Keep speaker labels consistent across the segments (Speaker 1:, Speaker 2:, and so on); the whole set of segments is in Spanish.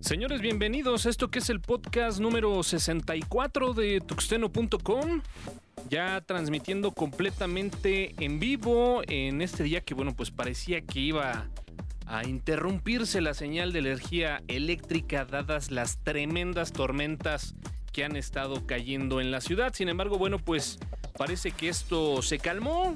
Speaker 1: Señores, bienvenidos a esto que es el podcast número 64 de tuxteno.com. Ya transmitiendo completamente en vivo en este día que, bueno, pues parecía que iba a interrumpirse la señal de energía eléctrica dadas las tremendas tormentas que han estado cayendo en la ciudad. Sin embargo, bueno, pues parece que esto se calmó.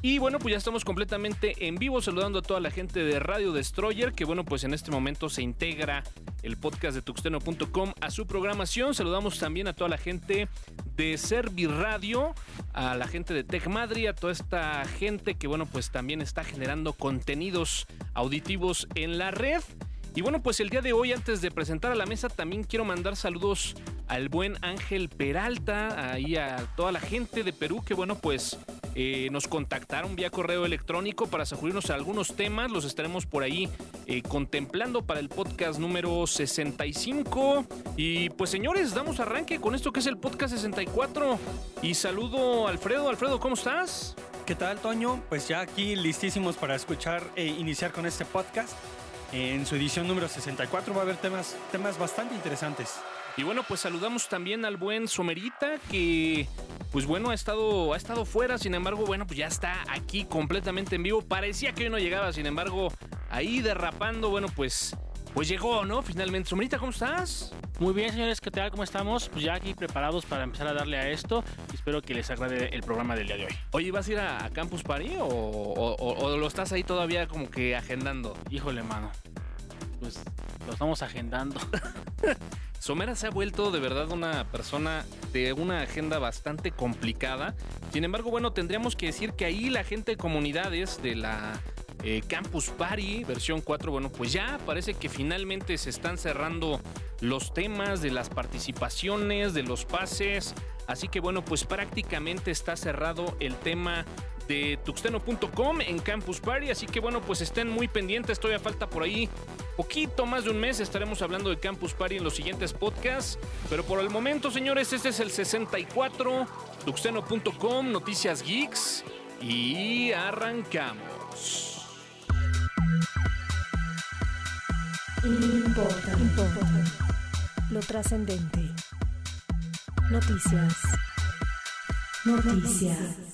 Speaker 1: Y bueno, pues ya estamos completamente en vivo saludando a toda la gente de Radio Destroyer, que bueno, pues en este momento se integra el podcast de tuxteno.com a su programación. Saludamos también a toda la gente de Serviradio, a la gente de Tech Madrid, a toda esta gente que bueno, pues también está generando contenidos auditivos en la red. Y bueno, pues el día de hoy, antes de presentar a la mesa, también quiero mandar saludos al buen Ángel Peralta, ahí a toda la gente de Perú, que bueno, pues eh, nos contactaron vía correo electrónico para sacudirnos algunos temas. Los estaremos por ahí eh, contemplando para el podcast número 65. Y pues señores, damos arranque con esto que es el podcast 64. Y saludo a Alfredo. Alfredo, ¿cómo estás?
Speaker 2: ¿Qué tal, Toño? Pues ya aquí listísimos para escuchar e iniciar con este podcast. En su edición número 64 va a haber temas, temas bastante interesantes.
Speaker 1: Y bueno, pues saludamos también al buen Somerita que pues bueno, ha estado, ha estado fuera, sin embargo, bueno, pues ya está aquí completamente en vivo. Parecía que hoy no llegaba, sin embargo, ahí derrapando, bueno, pues, pues llegó, ¿no? Finalmente. Somerita, ¿cómo estás?
Speaker 3: Muy bien, señores, ¿qué tal? ¿Cómo estamos? Pues ya aquí preparados para empezar a darle a esto. Espero que les agrade el programa del día de hoy.
Speaker 1: Oye, ¿vas a ir a, Campus Party o, o, lo estás ahí todavía como que agendando?
Speaker 3: Híjole, mano. Pues lo estamos agendando.
Speaker 1: Somera se ha vuelto de verdad una persona de una agenda bastante complicada. Sin embargo, bueno, tendríamos que decir que ahí la gente de comunidades de la eh, Campus Party versión 4, bueno, pues ya parece que finalmente se están cerrando los temas de las participaciones, de los pases. Así que bueno, pues prácticamente está cerrado el tema de tuxteno.com en Campus Party. Así que bueno, pues estén muy pendientes. Todavía falta por ahí poquito más de un mes. Estaremos hablando de Campus Party en los siguientes podcasts. Pero por el momento, señores, este es el 64. Tuxteno.com, Noticias Geeks. Y arrancamos.
Speaker 4: Importa, importa. Lo trascendente. Noticias. Noticias.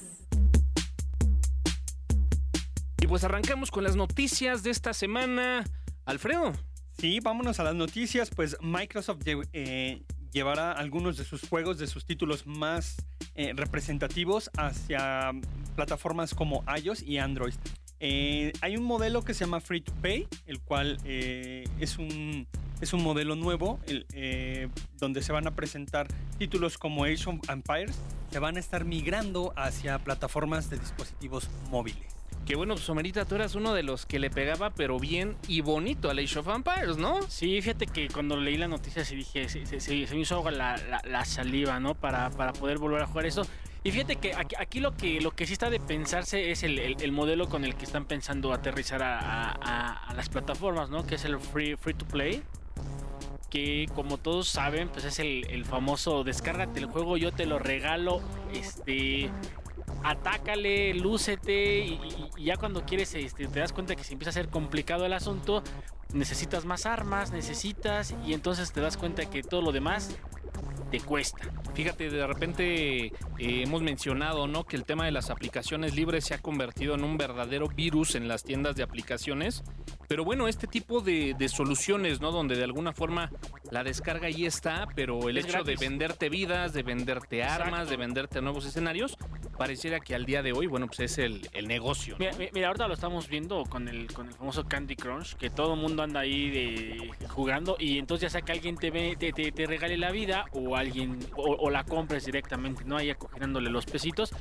Speaker 1: pues arrancamos con las noticias de esta semana. Alfredo.
Speaker 2: Sí, vámonos a las noticias. Pues Microsoft eh, llevará algunos de sus juegos, de sus títulos más eh, representativos hacia plataformas como iOS y Android. Eh, hay un modelo que se llama Free to Pay, el cual es, un, es un modelo nuevo, donde se van a presentar títulos como Age of Empires, se van a estar migrando hacia plataformas de dispositivos móviles.
Speaker 1: Que bueno, Somerita, tú eras uno de los que le pegaba, pero bien y bonito a Age of Vampires, ¿no?
Speaker 3: Sí, fíjate que cuando leí la noticia sí dije, se, me hizo agua la, saliva, ¿no? Para, para poder volver a jugar eso. Y fíjate que aquí, lo, que, lo que sí está de pensarse es el, modelo con el que están pensando aterrizar a, las plataformas, ¿no? Que es el free, free to play que como todos saben, pues es el, el, famoso descárgate el juego, yo te lo regalo, este, atácale, lúcete y, ya cuando quieres este, te das cuenta que se empieza a ser complicado el asunto, necesitas más armas, necesitas y entonces te das cuenta que todo lo demás te cuesta.
Speaker 1: Fíjate, de repente eh, hemos mencionado, ¿no? Que el tema de las aplicaciones libres se ha convertido en un verdadero virus en las tiendas de aplicaciones. Pero bueno, este tipo de, soluciones, ¿no? Donde de alguna forma la descarga ahí está, pero el hecho de venderte vidas, de venderte armas, de venderte nuevos escenarios, pareciera que al día de hoy, bueno, pues es el, negocio.
Speaker 3: Mira, ahorita lo estamos viendo con el, con el famoso Candy Crunch, que todo el mundo anda ahí de, jugando y entonces ya sea que alguien te, ve, te, te, regale la vida o alguien, o, la compres directamente, ¿no? Ahí acogiéndole los pesitos.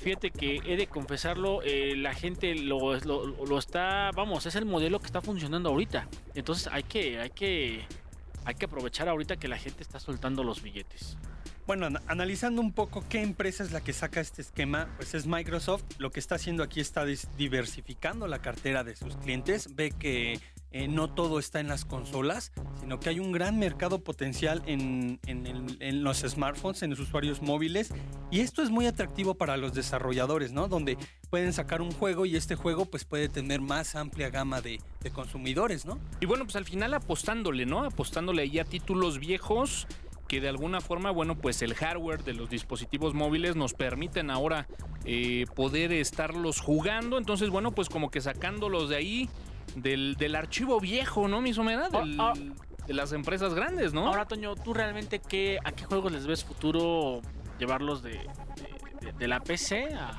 Speaker 3: Fíjate que he de confesarlo, eh, la gente lo, lo, está, vamos, es el modelo que está funcionando ahorita. Entonces hay que, hay que, hay que aprovechar ahorita que la gente está soltando los billetes.
Speaker 2: Bueno, analizando un poco qué empresa es la que saca este esquema, pues es Microsoft. Lo que está haciendo aquí está diversificando la cartera de sus clientes. Ve que eh, no todo está en las consolas, sino que hay un gran mercado potencial en, en los smartphones, en los usuarios móviles. Y esto es muy atractivo para los desarrolladores, ¿no? Donde pueden sacar un juego y este juego pues puede tener más amplia gama de, de consumidores, ¿no?
Speaker 1: Y bueno, pues al final apostándole, ¿no? Apostándole ahí a títulos viejos que de alguna forma, bueno, pues el hardware de los dispositivos móviles nos permiten ahora eh, poder estarlos jugando. Entonces, bueno, pues como que sacándolos de ahí, del, del archivo viejo, ¿no, mi somera? Del-
Speaker 3: Ah,
Speaker 1: de las empresas grandes, ¿no?
Speaker 3: Ahora, Toño, ¿tú realmente qué, a qué juegos les ves futuro llevarlos de, de- de- de la PC a,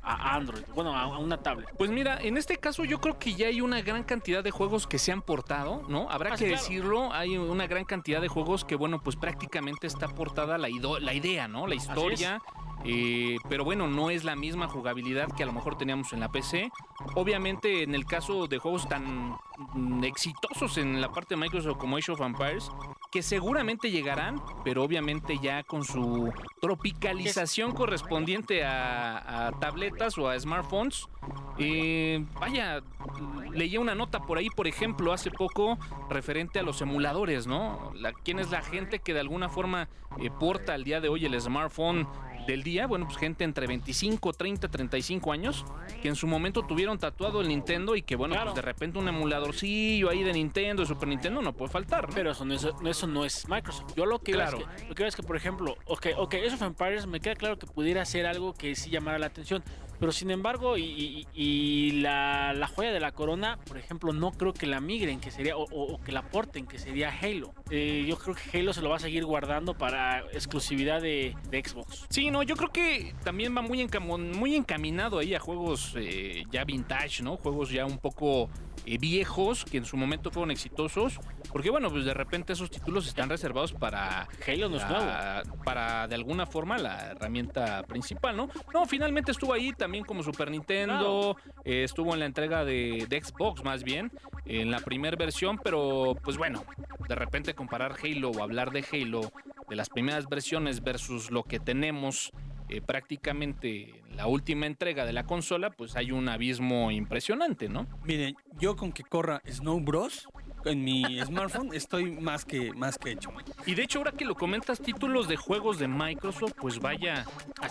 Speaker 3: a Android? Bueno, a, una tablet.
Speaker 1: Pues mira, en este caso yo creo que ya hay una gran cantidad de juegos que se han portado, ¿no? Habrá
Speaker 3: Ah,
Speaker 1: que
Speaker 3: claro.
Speaker 1: decirlo, hay una gran cantidad de juegos que, bueno, pues prácticamente está portada la, ido- la idea, ¿no? La historia. Eh, pero bueno, no es la misma jugabilidad que a lo mejor teníamos en la PC. Obviamente, en el caso de juegos tan mm, exitosos en la parte de Microsoft como Age of Empires, que seguramente llegarán, pero obviamente ya con su tropicalización correspondiente a, tabletas o a smartphones. Eh, vaya, leí una nota por ahí, por ejemplo, hace poco referente a los emuladores, ¿no? ¿Quién es la gente que de alguna forma eh, porta al día de hoy el smartphone del día? Bueno, pues gente entre 25, 30, 35 años que en su momento tuvieron tatuado el Nintendo y que, bueno,
Speaker 3: Claro.
Speaker 1: pues de repente un emuladorcillo ahí de Nintendo, de Super Nintendo, no puede faltar, ¿no?
Speaker 3: Pero eso no es, eso no es Microsoft. Yo lo que
Speaker 1: Claro.
Speaker 3: veo es que, lo que veo es que, por ejemplo, ok, ok, Age of Empires me queda claro que pudiera ser algo que sí llamara la atención. Pero sin embargo, y, y- y la, la joya de la corona, por ejemplo, no creo que la migren, que sería, o, o- o que la porten, que sería Halo. Eh, yo creo que Halo se lo va a seguir guardando para exclusividad de, de Xbox.
Speaker 1: Sí, no, yo creo que también va muy, encamo- muy encaminado ahí a juegos eh, ya vintage, ¿no? Juegos ya un poco eh, viejos que en su momento fueron exitosos. Porque bueno, pues de repente esos títulos están reservados para,
Speaker 3: Halo no es nuevo.
Speaker 1: para de alguna forma la herramienta principal, ¿no? No, finalmente estuvo ahí también como Super Nintendo, eh, estuvo en la entrega de, de Xbox más bien, en la primera versión, pero pues bueno, de repente comparar Halo o hablar de Halo de las primeras versiones versus lo que tenemos eh, prácticamente en la última entrega de la consola, pues hay un abismo impresionante, ¿no?
Speaker 2: Miren, yo con que corra Snow Bros en mi smartphone estoy más que, más que hecho.
Speaker 1: Y de hecho, ahora que lo comentas, títulos de juegos de Microsoft, pues vaya.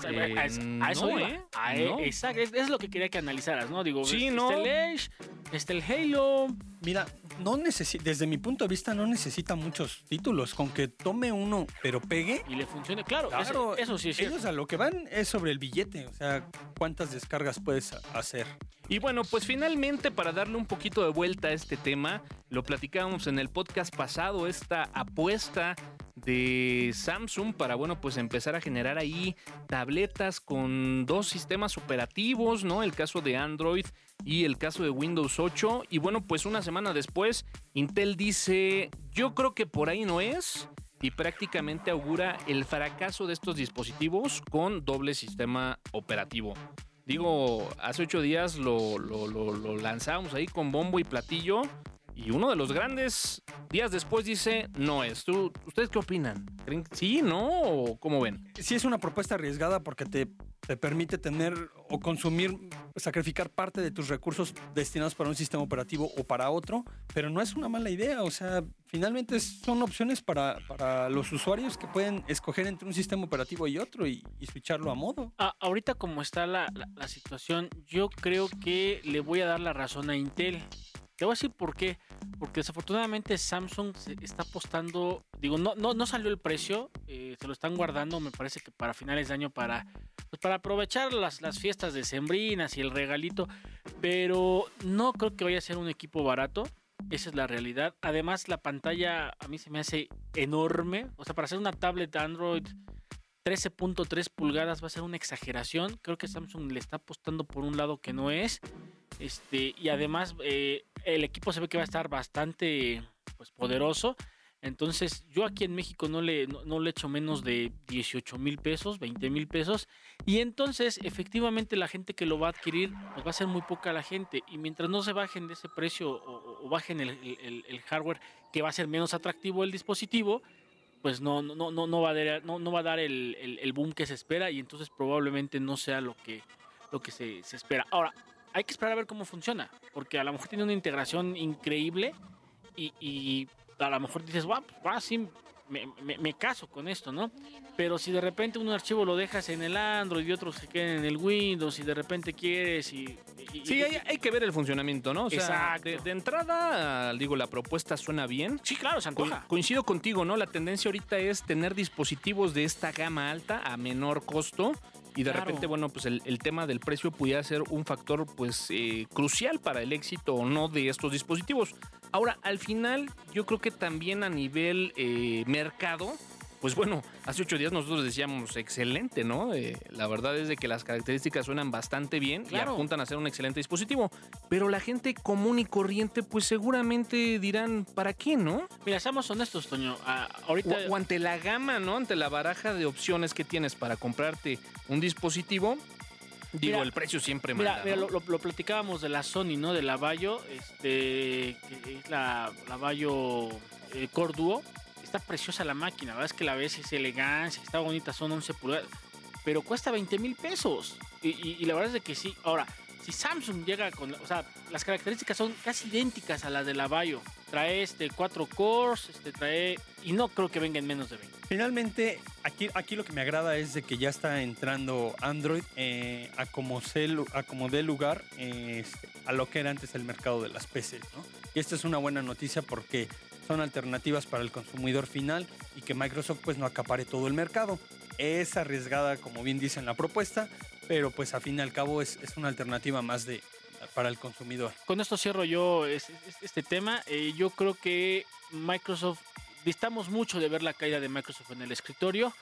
Speaker 1: Eh,
Speaker 3: a, a- a eso
Speaker 1: no,
Speaker 3: iba.
Speaker 1: ¿eh?
Speaker 3: A-
Speaker 1: No.
Speaker 3: exacto, es, es lo que quería que analizaras, ¿no? Digo,
Speaker 1: Sí,
Speaker 3: este
Speaker 1: no.
Speaker 3: el Age, este el Halo.
Speaker 2: Mira, no desde mi punto de vista no necesita muchos títulos. Con que tome uno pero pegue,
Speaker 3: Y le funcione, claro,
Speaker 2: Claro,
Speaker 3: eso, eso sí es cierto.
Speaker 2: ellos a lo que van es sobre el billete, o sea, cuántas descargas puedes hacer.
Speaker 1: Y bueno, pues finalmente para darle un poquito de vuelta a este tema, lo platicábamos en el podcast pasado, esta apuesta de Samsung para, bueno, pues empezar a generar ahí tabletas con dos sistemas operativos, ¿no? El caso de Android y el caso de Windows 8. Y bueno, pues una semana después, Intel dice, yo creo que por ahí no es. Y prácticamente augura el fracaso de estos dispositivos con doble sistema operativo. Digo, hace ocho días lo, lo, lo- ahí con bombo y platillo. Y uno de los grandes días después dice, no es. ¿Tú, ¿Ustedes qué opinan? ¿Creen que sí, no? ¿O cómo ven?
Speaker 2: Sí es una propuesta arriesgada porque te, te permite tener o consumir, sacrificar parte de tus recursos destinados para un sistema operativo o para otro, pero no es una mala idea, o sea, finalmente son opciones para, para los usuarios que pueden escoger entre un sistema operativo y otro y, y switcharlo a modo.
Speaker 3: Ah, ahorita como está la, la- la situación, yo creo que le voy a dar la razón a Intel. Te voy a decir por qué. Porque desafortunadamente Samsung está apostando, digo, no, no, no salió el precio, eh, se lo están guardando, me parece que para finales de año para, pues para aprovechar las, las fiestas decembrinas y el regalito, pero no creo que vaya a ser un equipo barato. Esa es la realidad. Además, la pantalla a mí se me hace enorme. O sea, para hacer una tablet Android 13.3 pulgadas va a ser una exageración. Creo que Samsung le está apostando por un lado que no es. Este, y además eh, el equipo se ve que va a estar bastante pues, poderoso. Entonces, yo aquí en México no le, no, no le echo menos de 18 mil pesos, 20 mil pesos. Y entonces, efectivamente, la gente que lo va a adquirir, pues va a ser muy poca la gente. Y mientras no se bajen de ese precio o, bajen el, hardware, que va a ser menos atractivo el dispositivo, pues no, no, no, no, va a dar, no, va a dar el- el boom que se espera. Y entonces probablemente no sea lo que, lo que se, se espera. Ahora, hay que esperar a ver cómo funciona, porque a lo mejor tiene una integración increíble y, y a lo mejor dices, wow, pues, sí, me, me- me caso con esto, ¿no? Pero si de repente un archivo lo dejas en el Android y otros se quedan en el Windows y de repente quieres y... y-
Speaker 1: Sí,
Speaker 3: y-
Speaker 1: hay, hay que ver el funcionamiento, ¿no? O sea,
Speaker 3: Exacto.
Speaker 1: de, de entrada, digo, la propuesta suena bien.
Speaker 3: Sí, claro, se
Speaker 1: Co-
Speaker 3: antoja.
Speaker 1: coincido contigo, ¿no? La tendencia ahorita es tener dispositivos de esta gama alta a menor costo. Y de
Speaker 3: Claro.
Speaker 1: repente, bueno, pues el, el tema del precio pudiera ser un factor, pues, eh, crucial para el éxito o no de estos dispositivos. Ahora, al final, yo creo que también a nivel eh, mercado, pues bueno, hace ocho días nosotros decíamos excelente, ¿no? Eh, la verdad es de que las características suenan bastante bien
Speaker 3: Claro.
Speaker 1: y apuntan a ser un excelente dispositivo. Pero la gente común y corriente, pues seguramente dirán, ¿para qué, no?
Speaker 3: Mira, seamos honestos, Toño. ah, ahorita...
Speaker 1: O, o ante la gama, ¿no? Ante la baraja de opciones que tienes para comprarte un dispositivo, digo,
Speaker 3: Mira,
Speaker 1: el precio siempre
Speaker 3: Mira,
Speaker 1: manda,
Speaker 3: mira,
Speaker 1: ¿no?
Speaker 3: lo, lo- lo platicábamos de la Sony, ¿no? De la Bayo, este, que es la, la Bayo eh, Core Duo. Está preciosa la máquina, la verdad es que la ves, es elegancia, está bonita, son 11 pulgadas, pero cuesta 20 mil pesos. Y, la verdad es que sí. Ahora, si Samsung llega con, o sea, las características son casi idénticas a las de la Bayo. Trae este 4 cores, este trae, y no creo que venga en menos de 20.
Speaker 2: Finalmente, aquí, aquí lo que me agrada es de que ya está entrando Android eh, a, como se a como dé lugar eh, este, a lo que era antes el mercado de las PCs. ¿no? Y esta es una buena noticia porque son alternativas para el consumidor final y que Microsoft pues no acapare todo el mercado. Es arriesgada, como bien dice en la propuesta, pero pues a fin y al cabo es, es una alternativa más de, para el consumidor.
Speaker 3: con esto cierro yo es- es- este tema. Eh, yo creo que Microsoft, distamos mucho de ver la caída de Microsoft en el escritorio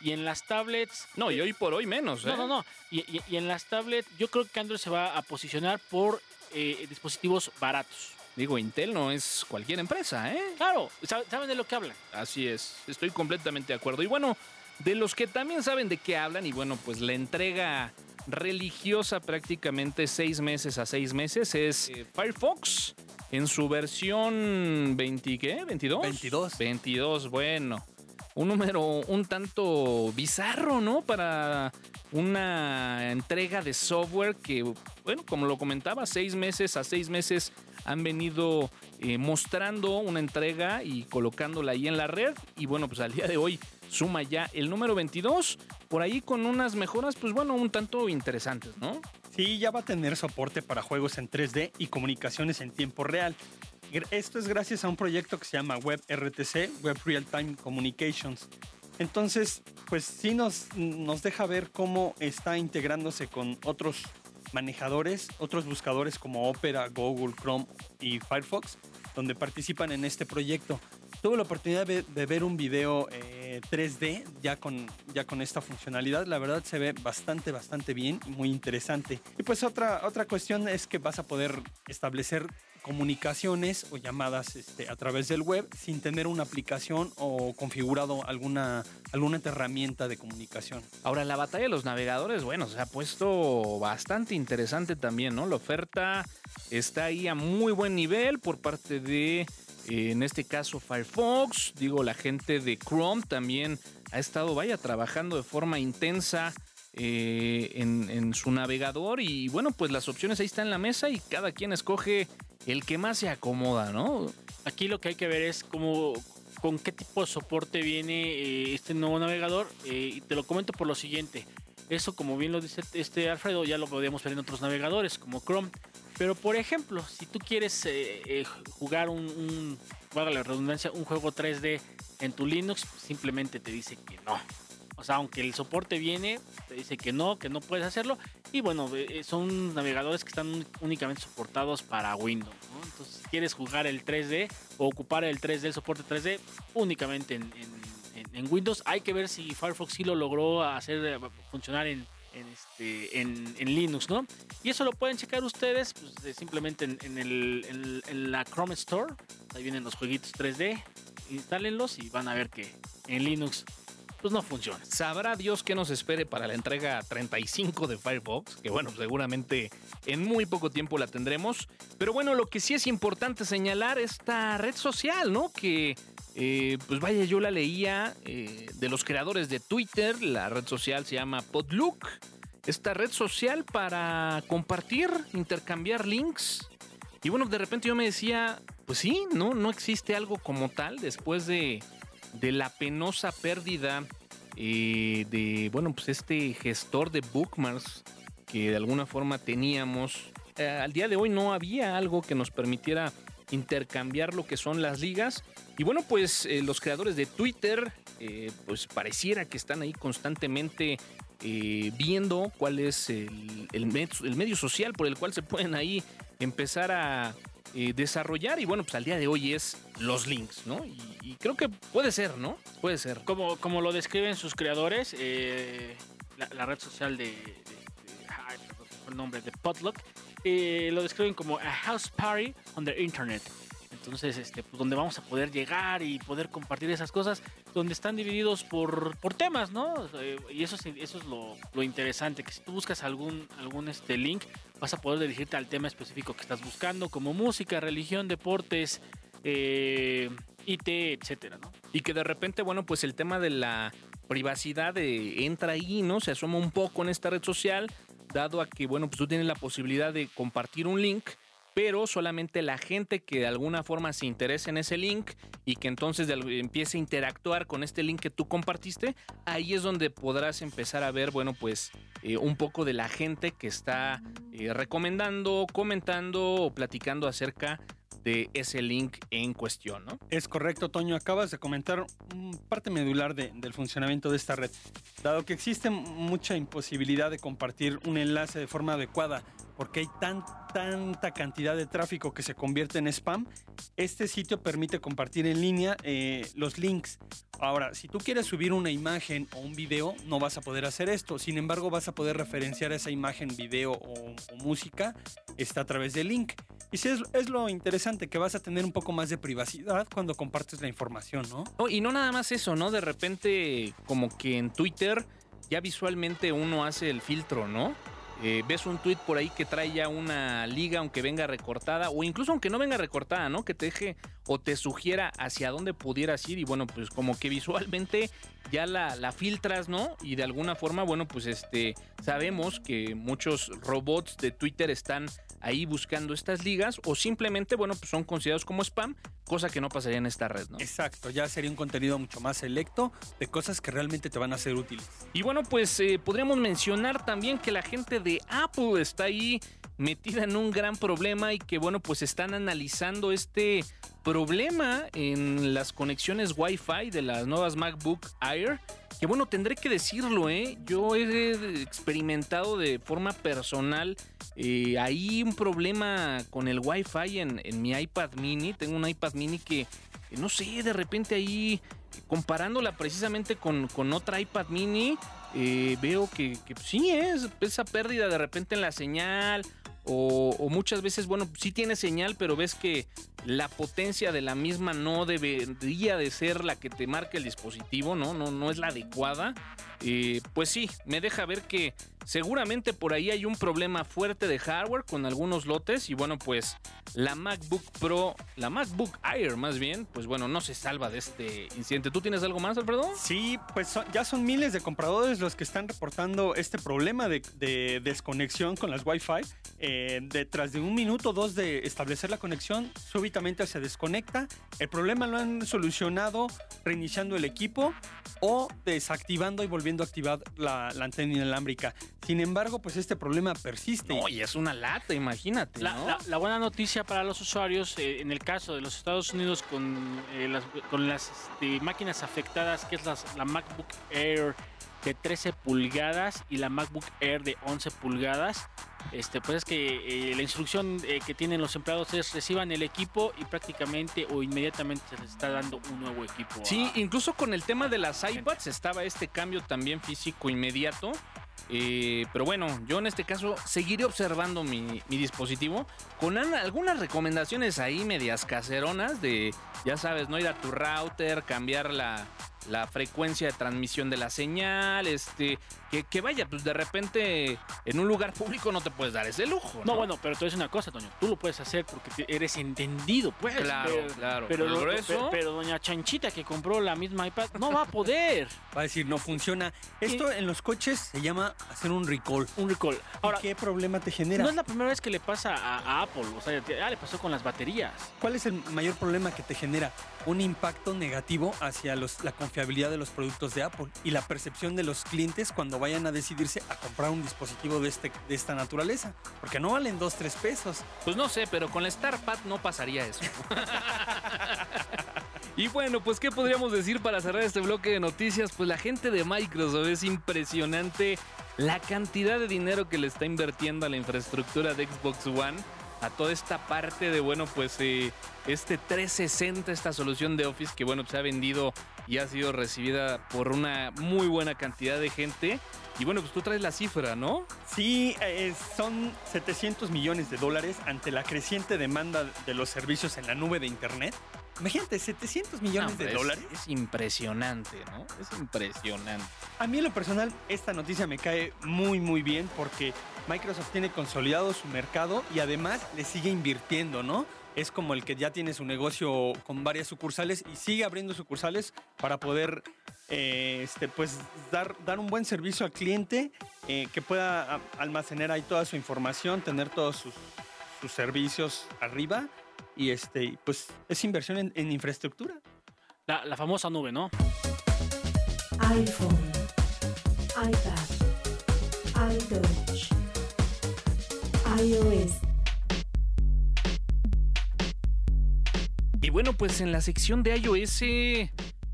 Speaker 3: y en las tablets.
Speaker 1: No, y hoy por hoy menos, ¿eh?
Speaker 3: No, no, no. Y, y- y en las tablets, yo creo que Android se va a posicionar por eh, dispositivos baratos.
Speaker 1: Digo, Intel no es cualquier empresa, ¿eh?
Speaker 3: Claro, sab- saben de lo que hablan.
Speaker 1: Así es, estoy completamente de acuerdo. Y bueno, de los que también saben de qué hablan, y bueno, pues la entrega religiosa prácticamente seis meses a seis meses es eh, Firefox en su versión 20, ¿qué? ¿22?
Speaker 2: 22.
Speaker 1: 22, bueno. Un número un tanto bizarro, ¿no? Para una entrega de software que, bueno, como lo comentaba, seis meses a seis meses han venido eh, mostrando una entrega y colocándola ahí en la red. Y bueno, pues al día de hoy suma ya el número 22, por ahí con unas mejoras, pues bueno, un tanto interesantes, ¿no?
Speaker 2: Sí, ya va a tener soporte para juegos en 3D y comunicaciones en tiempo real. Esto es gracias a un proyecto que se llama WebRTC, Web Real Time Communications. Entonces, pues sí nos, nos deja ver cómo está integrándose con otros manejadores, otros buscadores como Opera, Google, Chrome y Firefox, donde participan en este proyecto. Tuve la oportunidad de, ver un video eh, 3D ya con, ya con esta funcionalidad. La verdad se ve bastante, bastante bien muy interesante. Y pues otra, otra cuestión es que vas a poder establecer comunicaciones o llamadas este, a través del web sin tener una aplicación o configurado alguna, alguna herramienta de comunicación.
Speaker 1: Ahora, la batalla de los navegadores, bueno, se ha puesto bastante interesante también, ¿no? La oferta está ahí a muy buen nivel por parte de, eh, en este caso, Firefox. Digo, la gente de Chrome también ha estado, vaya, trabajando de forma intensa eh, en, su navegador. Y bueno, pues las opciones ahí están en la mesa y cada quien escoge el que más se acomoda, ¿no?
Speaker 3: Aquí lo que hay que ver es cómo, con qué tipo de soporte viene eh, este nuevo navegador. eh, y te lo comento por lo siguiente. Eso, como bien lo dice este Alfredo, ya lo podemos ver en otros navegadores como Chrome. Pero, por ejemplo, si tú quieres eh, jugar un, la redundancia, un juego 3D en tu Linux, simplemente te dice que no. O sea, aunque el soporte viene, te dice que no, que no puedes hacerlo. Y bueno, eh, son navegadores que están únicamente soportados para Windows. ¿no? Entonces, si quieres jugar el 3D o ocupar el 3D, el soporte 3D, únicamente en, en- Windows. Hay que ver si Firefox sí lo logró hacer eh, funcionar en, este, en, en Linux, ¿no? Y eso lo pueden checar ustedes pues, simplemente en, en el- en la Chrome Store. Ahí vienen los jueguitos 3D. Instálenlos y van a ver que en Linux pues no funciona.
Speaker 1: Sabrá Dios qué nos espere para la entrega 35 de Firefox, que bueno, seguramente en muy poco tiempo la tendremos. Pero bueno, lo que sí es importante señalar esta red social, ¿no? Que, eh, pues vaya, yo la leía eh, de los creadores de Twitter, la red social se llama Podlook. esta red social para compartir, intercambiar links. Y bueno, de repente yo me decía, pues sí, no, no existe algo como tal después de, de la penosa pérdida eh, de, bueno, pues este gestor de bookmarks que de alguna forma teníamos. Eh, al día de hoy no había algo que nos permitiera intercambiar lo que son las ligas. Y bueno, pues eh, los creadores de Twitter, pues pareciera que están ahí constantemente viendo cuál es el, el medio social por el cual se pueden ahí empezar a eh, desarrollar. Y bueno, pues al día de hoy es los links, ¿no? Y, creo que puede ser, ¿no? Puede ser.
Speaker 3: Como, como lo describen sus creadores, eh, la, red social de, el nombre, de Potluck, eh, lo describen como a house party on the internet. Entonces, este, pues, donde vamos a poder llegar y poder compartir esas cosas, donde están divididos por, por temas, ¿no? Eh, y eso es, eso es lo, lo interesante, que si tú buscas algún, algún este, link, vas a poder dirigirte al tema específico que estás buscando, como música, religión, deportes, eh, IT, etcétera, ¿no?
Speaker 1: Y que de repente, bueno, pues el tema de la privacidad eh, entra ahí, ¿no? Se asoma un poco en esta red social, dado a que, bueno, pues tú tienes la posibilidad de compartir un link, pero solamente la gente que de alguna forma se interese en ese link y que entonces empiece a interactuar con este link que tú compartiste, ahí es donde podrás empezar a ver, bueno, pues eh, un poco de la gente que está eh, recomendando, comentando o platicando acerca de ese link en cuestión.
Speaker 2: Es correcto, Toño. Acabas de comentar parte medular de- del funcionamiento de esta red. Dado que existe mucha imposibilidad de compartir un enlace de forma adecuada, porque hay tan, tanta cantidad de tráfico que se convierte en spam, este sitio permite compartir en línea eh, los links. Ahora, si tú quieres subir una imagen o un video, no vas a poder hacer esto. Sin embargo, vas a poder referenciar esa imagen, video o, música está a través del link. Y es, es lo interesante, que vas a tener un poco más de privacidad cuando compartes la información, ¿no?
Speaker 1: No, y no nada más eso, ¿no? De repente, como que en Twitter ya visualmente uno hace el filtro, ¿no? Eh, ves un tweet por ahí que trae ya una liga, aunque venga recortada, o incluso aunque no venga recortada, ¿no? Que te deje o te sugiera hacia dónde pudieras ir, y bueno, pues como que visualmente ya la, la filtras, ¿no? Y de alguna forma, bueno, pues este, sabemos que muchos robots de Twitter están ahí buscando estas ligas, o simplemente, bueno, pues son considerados como spam, cosa que no pasaría en esta red, ¿no?
Speaker 2: Exacto, ya sería un contenido mucho más selecto de cosas que realmente te van a ser útiles.
Speaker 1: Y bueno, pues eh, podríamos mencionar también que la gente de Apple está ahí metida en un gran problema y que bueno, pues están analizando este problema en las conexiones Wi-Fi de las nuevas MacBook Air. Que bueno, tendré que decirlo, ¿eh? Yo he experimentado de forma personal eh, ahí un problema con el Wi-Fi en, mi iPad mini. Tengo un iPad mini que, eh, no sé, de repente ahí comparándola precisamente con, con otra iPad mini, eh, veo que, que sí es esa pérdida de repente en la señal. O, muchas veces, bueno, sí tiene señal, pero ves que la potencia de la misma no debería de ser la que te marca el dispositivo, ¿no? No, no es la adecuada. Eh, pues sí, me deja ver que seguramente por ahí hay un problema fuerte de hardware con algunos lotes y bueno, pues la MacBook Pro, la MacBook Air más bien, pues bueno, no se salva de este incidente. ¿Tú tienes algo más, Alfredo?
Speaker 2: Sí, pues ya son miles de compradores los que están reportando este problema de, de desconexión con las Wi-Fi. Eh, detrás de un minuto o dos de establecer la conexión, súbitamente se desconecta. El problema lo han solucionado reiniciando el equipo o desactivando y volviendo a activar la, la antena inalámbrica. Sin embargo, pues este problema persiste.
Speaker 1: No, y es una lata, imagínate,
Speaker 3: La,
Speaker 1: ¿no?
Speaker 3: la- la buena noticia para los usuarios, eh, en el caso de los Estados Unidos con, eh, las, con las este, máquinas afectadas, que es las- la MacBook Air de 13 pulgadas y la MacBook Air de 11 pulgadas, este, pues es que eh, la instrucción eh, que tienen los empleados es reciban el equipo y prácticamente o inmediatamente se les está dando un nuevo equipo.
Speaker 1: Sí,
Speaker 3: a-
Speaker 1: incluso con el tema de las iPads estaba este cambio también físico inmediato. Eh, pero bueno, yo en este caso seguiré observando mi, mi dispositivo con algunas recomendaciones ahí medias caseronas de, ya sabes, no ir a tu router, cambiar la, la frecuencia de transmisión de la señal, este, que, que vaya, pues de repente en un lugar público no te puedes dar ese lujo.
Speaker 3: No,
Speaker 1: No,
Speaker 3: bueno, pero tú es una cosa, Toño. Tú lo puedes hacer porque te- eres entendido, pues.
Speaker 1: Claro,
Speaker 3: pero,
Speaker 1: claro.
Speaker 3: Pero,
Speaker 1: Pero
Speaker 3: lo-
Speaker 1: eso-
Speaker 3: pe- pero doña Chanchita que compró la misma iPad no va a poder.
Speaker 2: Va a decir, no funciona. Esto en los coches se llama hacer un recall.
Speaker 3: Un recall. Ahora,
Speaker 2: ¿Y ¿Qué problema te genera?
Speaker 3: no es la primera vez que le pasa a, a Apple. O sea, ya le pasó con las baterías.
Speaker 2: ¿Cuál es el mayor problema que te genera? Un impacto negativo hacia los- la confiabilidad de los productos de Apple y la percepción de los clientes cuando vayan a decidirse a comprar un dispositivo de, este, de esta naturaleza. Porque no valen 2, 3 pesos.
Speaker 1: Pues no sé, pero con la StarPad no pasaría eso. Y bueno, pues ¿qué podríamos decir para cerrar este bloque de noticias? Pues la gente de Microsoft es impresionante la cantidad de dinero que le está invirtiendo a la infraestructura de Xbox One, a toda esta parte de, bueno, pues eh, este 360, esta solución de Office que, bueno, pues, se ha vendido y ha sido recibida por una muy buena cantidad de gente. Y bueno, pues tú traes la cifra, ¿no?
Speaker 2: Sí, eh, son 700 millones de dólares ante la creciente demanda de los servicios en la nube de Internet. Imagínate, 700 millones de
Speaker 1: es-
Speaker 2: dólares.
Speaker 1: Es, impresionante, ¿no? Es impresionante.
Speaker 2: A mí en lo personal esta noticia me cae muy muy bien porque Microsoft tiene consolidado su mercado y además le sigue invirtiendo, ¿no? Es como el que ya tiene su negocio con varias sucursales y sigue abriendo sucursales para poder eh, este, pues, dar, dar un buen servicio al cliente eh, que pueda almacenar ahí toda su información, tener todos sus, sus servicios arriba y este, pues es inversión en, en infraestructura.
Speaker 3: La, la famosa nube, ¿no?
Speaker 4: iPhone, iPad, iTouch, iOS.
Speaker 1: Y bueno, pues en la sección de iOS,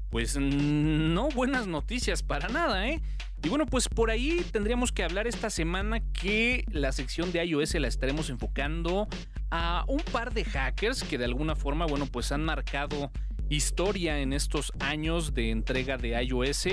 Speaker 1: pues no buenas noticias para nada, ¿eh? Y bueno, pues por ahí tendríamos que hablar esta semana que la sección de iOS la estaremos enfocando a un par de hackers que de alguna forma, bueno, pues han marcado historia en estos años de entrega de iOS,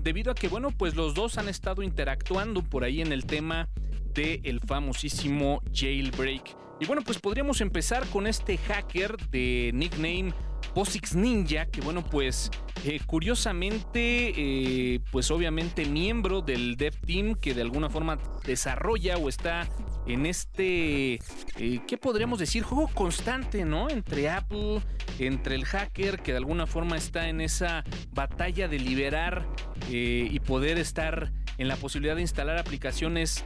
Speaker 1: debido a que, bueno, pues los dos han estado interactuando por ahí en el tema del famosísimo jailbreak. Y bueno, pues podríamos empezar con este hacker de nickname Posix Ninja, que bueno, pues eh, curiosamente, eh, pues obviamente miembro del dev team que de alguna forma desarrolla o está en este, eh, ¿qué podríamos decir? Juego constante, ¿no? Entre Apple, entre el hacker que de alguna forma está en esa batalla de liberar y poder estar en la posibilidad de instalar aplicaciones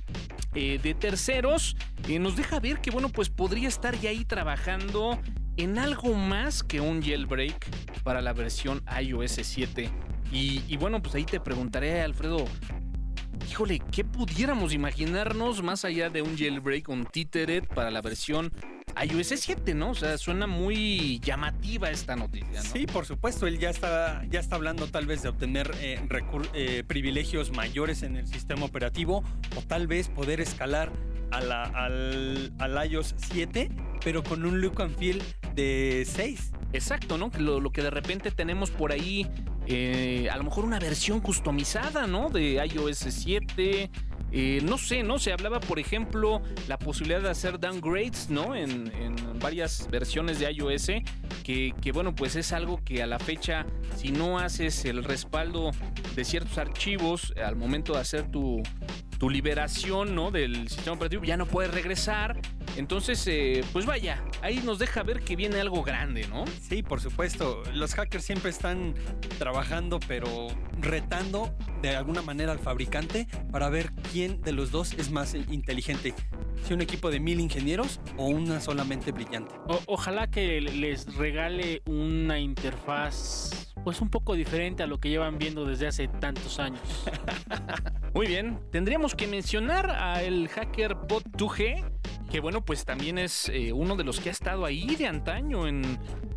Speaker 1: eh, de terceros, eh, nos deja ver que, bueno, pues podría estar ya ahí trabajando en algo más que un jailbreak para la versión iOS 7. Y, bueno, pues ahí te preguntaré, Alfredo, híjole, ¿qué pudiéramos imaginarnos más allá de un jailbreak, un títere para la versión iOS 7, ¿no? O sea, suena muy llamativa esta noticia, ¿no?
Speaker 2: Sí, por supuesto, él ya está, ya está hablando tal vez de obtener eh, eh, privilegios mayores en el sistema operativo o tal vez poder escalar a la- al, al iOS 7, pero con un look and feel de 6.
Speaker 1: Exacto, ¿no? Que Lo, lo que de repente tenemos por ahí, eh, a lo mejor una versión customizada, ¿no? De iOS 7. No sé, ¿no? Se hablaba, por ejemplo, la posibilidad de hacer downgrades, ¿no? En, en varias versiones de iOS, que, que, bueno, pues es algo que a la fecha, si no haces el respaldo de ciertos archivos al momento de hacer tu, tu liberación, ¿no? Del sistema operativo, ya no puedes regresar. Entonces, eh, pues vaya, ahí nos deja ver que viene algo grande, ¿no?
Speaker 2: Sí, por supuesto, los hackers siempre están trabajando, pero retando de alguna manera al fabricante para ver quién de los dos es más inteligente. Si un equipo de mil ingenieros o una solamente brillante.
Speaker 3: O- ojalá que les regale una interfaz pues un poco diferente a lo que llevan viendo desde hace tantos años.
Speaker 1: Muy bien, tendríamos que mencionar al hacker Bot2G, que bueno, pues también es eh, uno de los que ha estado ahí de antaño en,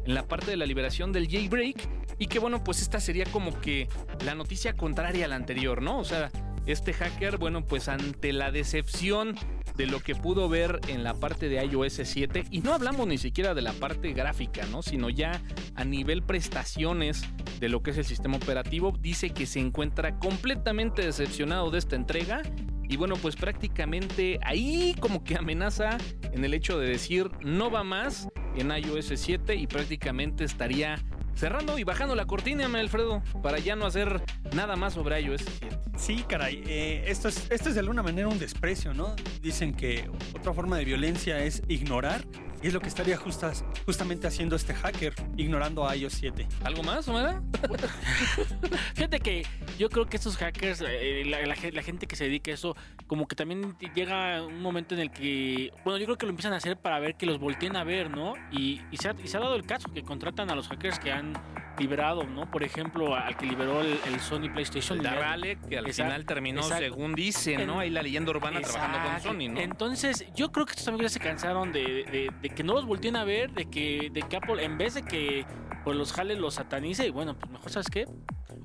Speaker 1: en la parte de la liberación del jailbreak, y que bueno, pues esta sería como que la noticia contraria a la anterior, ¿no? O sea, este hacker, bueno, pues ante la decepción de lo que pudo ver en la parte de iOS 7, y no hablamos ni siquiera de la parte gráfica, ¿no? Sino ya a nivel prestaciones de lo que es el sistema operativo, dice que se encuentra completamente decepcionado de esta entrega. Y bueno, pues prácticamente ahí como que amenaza en el hecho de decir no va más en iOS 7 y prácticamente estaría cerrando y bajando la cortina, Alfredo, para ya no hacer nada más sobre iOS 7.
Speaker 2: Sí, caray. eh, esto, es, esto es de alguna manera un desprecio, ¿no? Dicen que otra forma de violencia es ignorar. Y es lo que estaría justas- justamente haciendo este hacker, ignorando a iOS 7.
Speaker 1: ¿Algo más, Omar?
Speaker 3: Fíjate que yo creo que estos hackers, eh, la, la gen- la gente que se dedica a eso, como que también llega un momento en el que, bueno, yo creo que lo empiezan a hacer para ver que los volteen a ver, ¿no? Y, y se, ha, y se ha dado el caso que contratan a los hackers que han liberado, ¿no? Por ejemplo, al que liberó el, el Sony PlayStation.
Speaker 1: El Darrale, que al
Speaker 3: Exacto,
Speaker 1: final terminó,
Speaker 3: exacto.
Speaker 1: según dicen, ¿no? Ahí la leyenda urbana trabajando con. Sony, ¿no?
Speaker 3: Entonces, yo creo que estos amigos ya se cansaron de, de- de que no los volteen a ver, de que, de que Apple, en vez de que pues los jale, los satanice, y bueno, pues mejor, ¿sabes qué?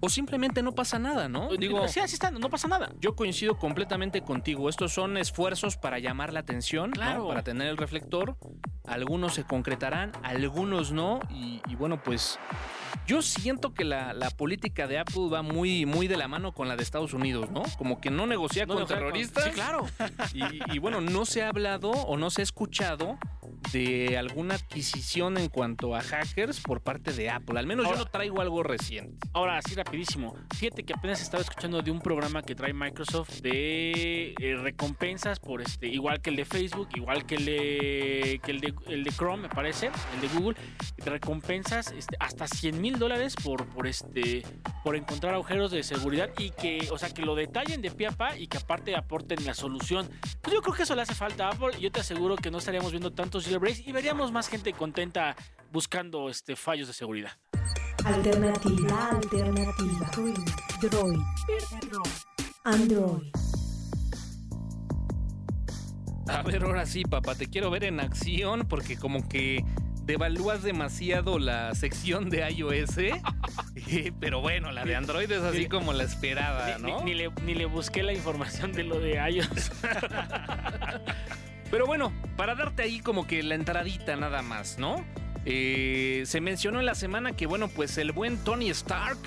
Speaker 1: O simplemente no pasa nada, ¿no? Digo,
Speaker 3: sí, así está, no pasa nada.
Speaker 1: yo coincido completamente contigo. Estos son esfuerzos para llamar la atención, para tener el reflector. Algunos se concretarán, algunos no. Y, y bueno, pues yo siento que la, la política de Apple va muy, muy de la mano con la de Estados Unidos, ¿no? Como que no negocia
Speaker 3: No,
Speaker 1: con terroristas.
Speaker 3: Sí, claro.
Speaker 1: Y, y bueno, no se ha hablado o no se ha escuchado de alguna adquisición en cuanto a hackers por parte de Apple. Al menos yo no traigo algo reciente.
Speaker 3: Ahora, así rapidísimo. Fíjate que apenas estaba escuchando de un programa que trae Microsoft de eh, recompensas por este, igual que el de Facebook, igual que el de, que el de, el de Chrome, me parece, el de Google, recompensas este, hasta 100 mil dólares por, por este, por encontrar agujeros de seguridad y que, o sea, que lo detallen de pie a pa y que aparte aporten la solución. Pues yo creo que eso le hace falta a Apple y yo te aseguro que no estaríamos viendo tantos jailbreaks y veríamos más gente contenta buscando este fallos de seguridad.
Speaker 4: Alternativa, alternativa. Droid. Android.
Speaker 1: A ver, ahora sí, papá, te quiero ver en acción porque como que devalúas demasiado la sección de iOS. Eh, Pero bueno, la de Android es así como la esperada,
Speaker 3: Ni-
Speaker 1: ¿no?
Speaker 3: Ni, ni le, ni le busqué la información de lo de iOS.
Speaker 1: Pero bueno, para darte ahí como que la entradita nada más, ¿no? Eh, se mencionó en la semana que, bueno, pues el buen Tony Stark,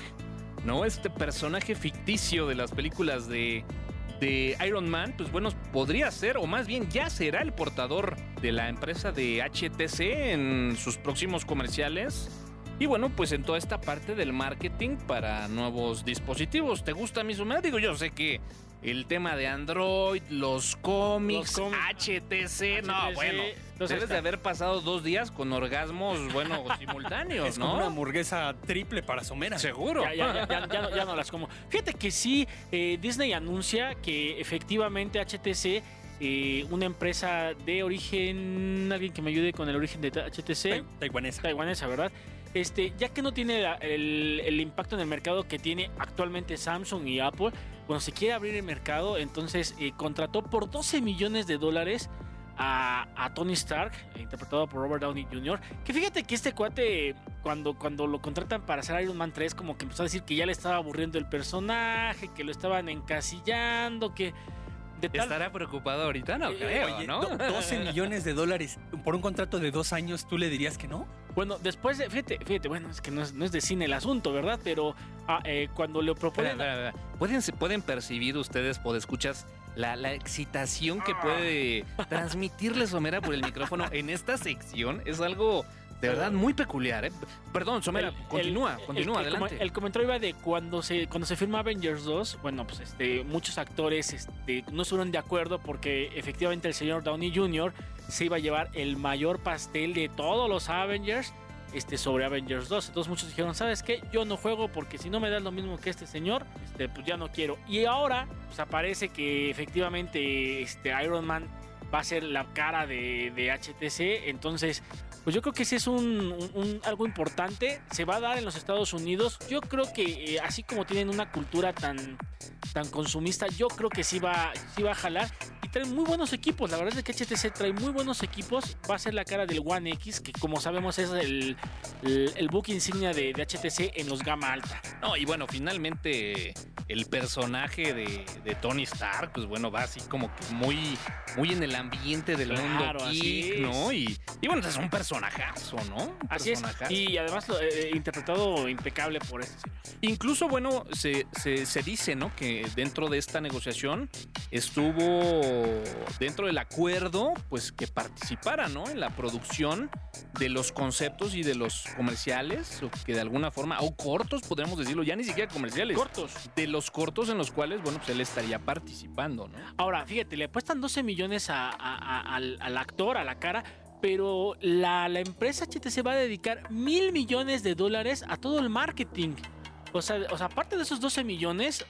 Speaker 1: ¿no? Este personaje ficticio de las películas de, de Iron Man, pues bueno, podría ser, o más bien ya será el portador de la empresa de HTC en sus próximos comerciales. Y bueno, pues en toda esta parte del marketing para nuevos dispositivos. ¿Te gusta mi suma? Digo, yo sé que el tema de Android, los cómics,
Speaker 3: Los cómics.
Speaker 1: HTC, no, bueno.
Speaker 3: entonces
Speaker 1: Debes
Speaker 3: está.
Speaker 1: de haber pasado dos días con orgasmos, bueno, simultáneos,
Speaker 2: Es como una
Speaker 1: ¿no?
Speaker 2: hamburguesa triple para Somera.
Speaker 1: Seguro.
Speaker 3: Ya, ya, ya, ya- ya no, ya no las como. Fíjate que sí, eh, Disney anuncia que efectivamente HTC, eh, una empresa de origen, alguien que me ayude con el origen de HTC,
Speaker 2: Tai- Taiwanesa.
Speaker 3: taiwanesa, ¿verdad? Este, ya que no tiene la- el, el impacto en el mercado que tiene actualmente Samsung y Apple, bueno, se quiere abrir el mercado, entonces eh, contrató por 12 millones de dólares a, a Tony Stark, interpretado por Robert Downey Jr., que fíjate que este cuate, cuando, cuando lo contratan para hacer Iron Man 3, como que empezó a decir que ya le estaba aburriendo el personaje, que lo estaban encasillando, que... De tal,
Speaker 1: Estará preocupado ahorita, no
Speaker 3: Eh,
Speaker 1: creo,
Speaker 2: Oye,
Speaker 1: ¿no?
Speaker 2: do- 12 millones de dólares por un contrato de dos años, ¿tú le dirías que no?
Speaker 3: Bueno, después, de- fíjate, fíjate, bueno, es que no es, no es de cine el asunto, ¿verdad? Pero ah, eh, cuando le proponen...
Speaker 1: espera, espera. ¿Pueden, se pueden percibir ustedes, escuchas la, la excitación
Speaker 3: Ah.
Speaker 1: que puede transmitirle Somera por el micrófono en esta sección? Es algo de verdad muy peculiar, ¿eh? Perdón, Somera,
Speaker 3: El-
Speaker 1: continúa,
Speaker 3: el-
Speaker 1: continúa,
Speaker 3: el- el
Speaker 1: adelante.
Speaker 3: El comentario iba de cuando se, cuando se firma Avengers 2, bueno, pues este, muchos actores este, no estuvieron de acuerdo porque efectivamente el señor Downey Jr. se iba a llevar el mayor pastel de todos los Avengers este, sobre Avengers 2. Entonces muchos dijeron, ¿sabes qué? Yo no juego porque si no me das lo mismo que este señor, este, pues ya no quiero. Y ahora, pues aparece que efectivamente este, Iron Man va a ser la cara de, de HTC. Entonces, pues yo creo que sí es un, un- un- algo importante. Se va a dar en los Estados Unidos. Yo creo que eh, así como tienen una cultura tan, tan consumista, yo creo que sí va, sí va a jalar. Y traen muy buenos equipos. La verdad es que HTC trae muy buenos equipos. Va a ser la cara del One X, que como sabemos es el, el, el book insignia de, de HTC en los gama alta.
Speaker 1: No, y bueno, finalmente el personaje de, de Tony Stark, pues bueno, va así como que muy, muy en el ambiente del
Speaker 3: Claro,
Speaker 1: mundo geek. ¿no? Y, y bueno, es un personajazo, ¿no? Un
Speaker 3: Así es. Y además lo, eh, interpretado impecable por este señor.
Speaker 1: Incluso, bueno, se, se- se dice, ¿no? Que dentro de esta negociación estuvo dentro del acuerdo, pues que participara, ¿no? En la producción de los conceptos y de los comerciales, o que de alguna forma, o cortos, podríamos decirlo, ya ni siquiera comerciales.
Speaker 3: Cortos.
Speaker 1: De los cortos en los cuales, bueno, pues él estaría participando, ¿no?
Speaker 3: Ahora, fíjate, le apuestan 12 millones a- a- a- al, al actor, a la cara, pero la, la empresa HTC va a dedicar mil millones de dólares a todo el marketing. O sea, o sea, aparte de esos 12 millones,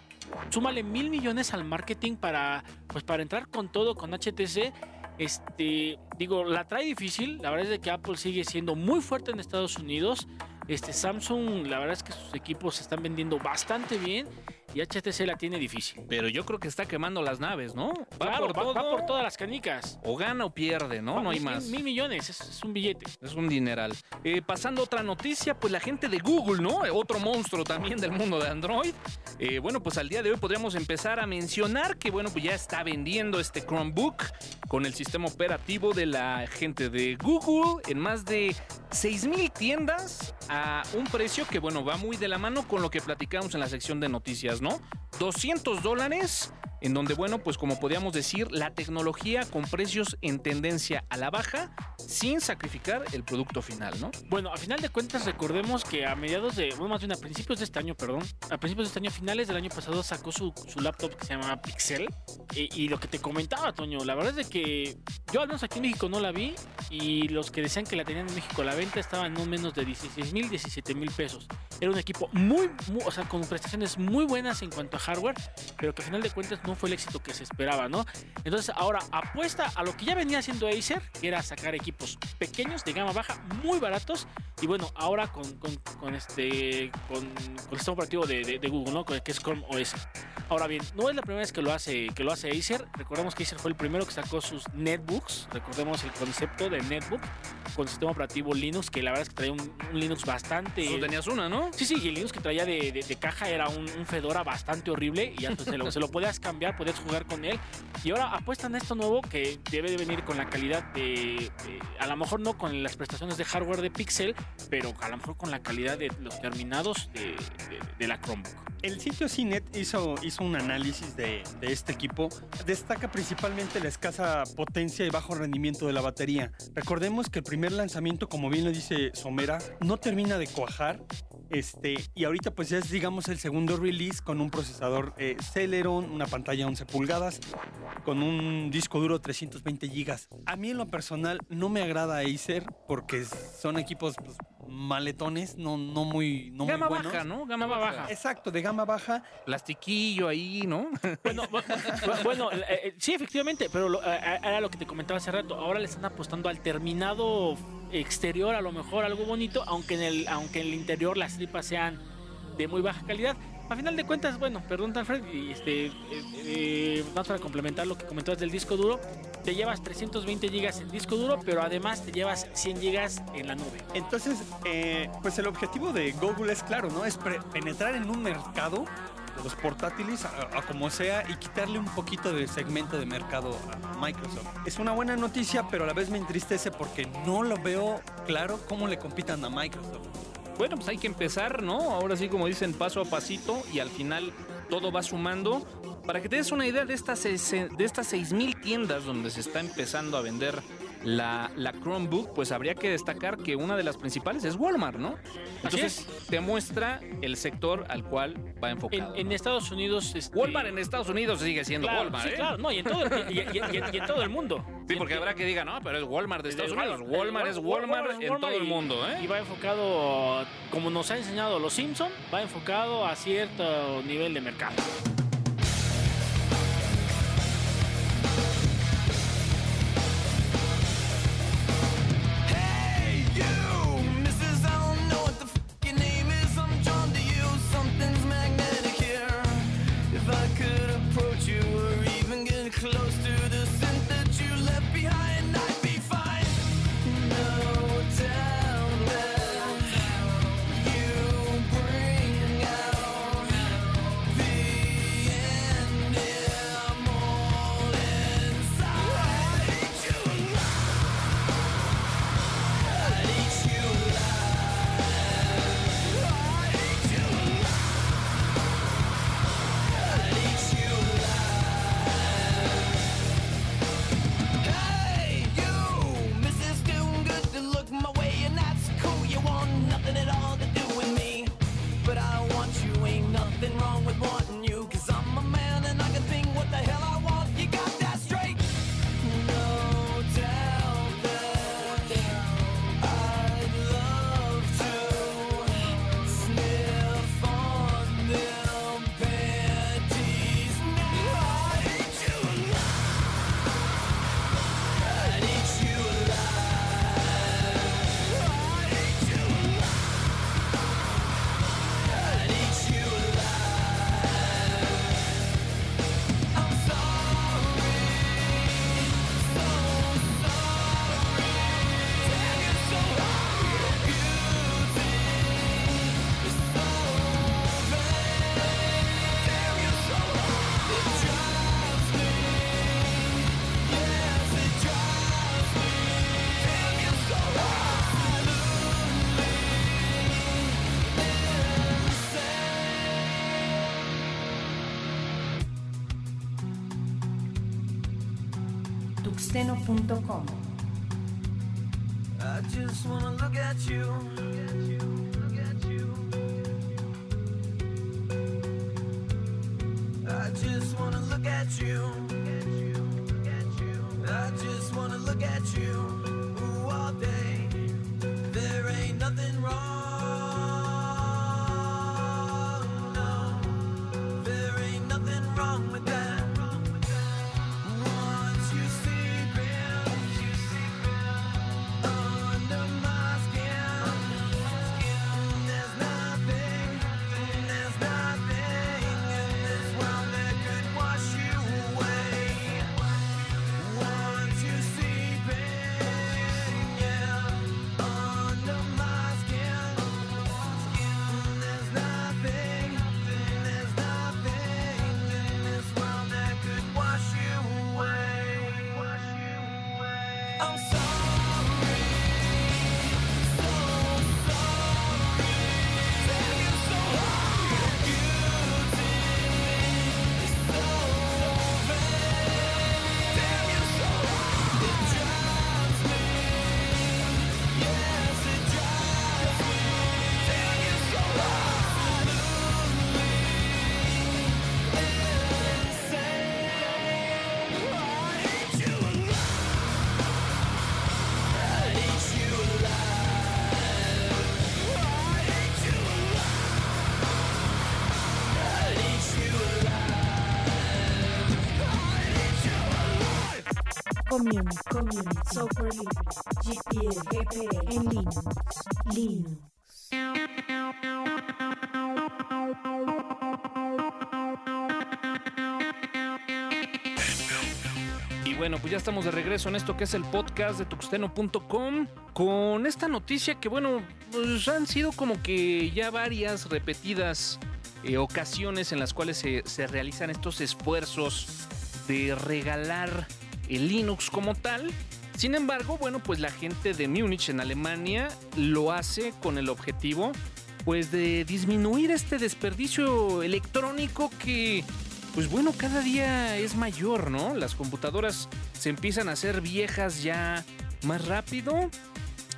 Speaker 3: súmale mil millones al marketing para, pues, para entrar con todo con HTC. Este, digo, la trae difícil. La verdad es que Apple sigue siendo muy fuerte en Estados Unidos. Este, Samsung, la verdad es que sus equipos se están vendiendo bastante bien y HTC la tiene difícil.
Speaker 1: Pero yo creo que está quemando las naves, ¿no? Va
Speaker 3: Claro,
Speaker 1: por
Speaker 3: va,
Speaker 1: todo.
Speaker 3: va por todas las canicas.
Speaker 1: O gana o pierde, ¿no? No hay más.
Speaker 3: Mil, mil millones, es, es un billete.
Speaker 1: Es un dineral. Eh, pasando a otra noticia, pues la gente de Google, ¿no? Eh, Otro monstruo también del mundo de Android. Eh, bueno, pues al día de hoy podríamos empezar a mencionar que, bueno, pues ya está vendiendo este Chromebook con el sistema operativo de la gente de Google en más de 6.000 tiendas a un precio que, bueno, va muy de la mano con lo que platicamos en la sección de noticias, ¿no? 200 dólares en donde, bueno, pues como podríamos decir, la tecnología con precios en tendencia a la baja sin sacrificar el producto final, ¿no?
Speaker 3: Bueno, a final de cuentas recordemos que a mediados de, bueno, más bien a principios de este año, perdón, a principios de este año, finales del año pasado sacó su, su laptop que se llama Pixel. Y lo que te comentaba, Toño, la verdad es de que yo al menos aquí en México no la vi y los que decían que la tenían en México a la venta estaban no menos de 16 mil, 17 mil pesos. Era un equipo muy, muy, o sea, con prestaciones muy buenas en cuanto a hardware, pero que a final de cuentas no fue el éxito que se esperaba, ¿no? Entonces ahora apuesta a lo que ya venía haciendo Acer, que era sacar equipos pequeños de gama baja, muy baratos, y bueno, ahora con, con, con este con, con el sistema operativo de, de- de Google, ¿no? Que es Chrome OS. Ahora bien, no es la primera vez que lo hace que lo hace Acer. Recordemos que Acer fue el primero que sacó sus netbooks. Recordemos el concepto de netbook con sistema operativo Linux, que la verdad es que traía un, un Linux bastante
Speaker 1: Tú tenías una, ¿no?
Speaker 3: Sí, sí, y el Linux que traía de, de- de caja era un, un Fedora bastante horrible y ya pues, se, lo, se lo podías cambiar, podías jugar con él. Y ahora apuestan a esto nuevo que debe de venir con la calidad de, de- a lo mejor no con las prestaciones de hardware de Pixel, pero a lo mejor con la calidad de los terminados de, de- de la Chromebook.
Speaker 2: El sitio CNET hizo, hizo un análisis de, de este equipo. Destaca principalmente la escasa potencia y bajo rendimiento de la batería. Recordemos que el primer lanzamiento, como bien lo dice Somera, no termina de cuajar. Este, y ahorita pues ya es digamos el segundo release con un procesador eh, Celeron, una pantalla 11 pulgadas, con un disco duro 320 gigas. A mí en lo personal no me agrada Acer porque son equipos pues, maletones, no, no muy, no
Speaker 1: Gama
Speaker 2: muy buenos.
Speaker 1: baja, ¿no? Gama baja.
Speaker 3: baja.
Speaker 2: Exacto, de gama baja.
Speaker 1: Plastiquillo ahí, ¿no?
Speaker 3: Bueno, bu- bu- bueno eh, eh, sí, efectivamente, pero lo- eh, era lo que te comentaba hace rato. Ahora le están apostando al terminado exterior, a lo mejor algo bonito, aunque en el, aunque en el interior las tripas sean de muy baja calidad. A final de cuentas, bueno, perdón, Alfred, y este, eh, eh, más para complementar lo que comentabas del disco duro, te llevas 320 gigas en disco duro, pero además te llevas 100 gigas en la nube.
Speaker 2: Entonces, eh, pues el objetivo de Google es claro, ¿no? Es penetrar en un mercado de los portátiles a, a como sea y quitarle un poquito de segmento de mercado a Microsoft. Es una buena noticia, pero a la vez me entristece porque no lo veo claro cómo le compitan a Microsoft.
Speaker 1: Bueno, pues hay que empezar, ¿no? Ahora sí, como dicen, paso a pasito y al final todo va sumando. Para que te des una idea de estas, de estas 6.000 tiendas donde se está empezando a vender la, la Chromebook, pues habría que destacar que una de las principales es Walmart, ¿no? Entonces te muestra el sector al cual va
Speaker 3: En,
Speaker 1: enfocado.
Speaker 3: en
Speaker 1: ¿no?
Speaker 3: Estados Unidos... este,
Speaker 1: Walmart en Estados Unidos sigue siendo
Speaker 3: claro,
Speaker 1: Walmart,
Speaker 3: sí,
Speaker 1: ¿eh?
Speaker 3: claro, no, y en todo el, y- y- y- y en todo el mundo.
Speaker 1: Sí, porque habrá que diga, no, pero es Walmart de Estados Unidos.
Speaker 3: Walmart-
Speaker 1: es Walmart en todo el mundo, ¿eh?
Speaker 3: Y va enfocado, como nos ha enseñado los Simpson, va enfocado a cierto nivel de mercado.
Speaker 4: tuxteno.com. Community, Community, Software Libre, GPL, en Linux, Linux.
Speaker 1: Y bueno, pues ya estamos de regreso en esto que es el podcast de tuxteno.com con esta noticia que bueno, pues han sido como que ya varias repetidas eh, ocasiones en las cuales se, se realizan estos esfuerzos de regalar el Linux como tal. Sin embargo, bueno, pues la gente de Múnich en Alemania lo hace con el objetivo pues de disminuir este desperdicio electrónico que pues bueno, cada día es mayor, ¿no? Las computadoras se empiezan a hacer viejas ya más rápido.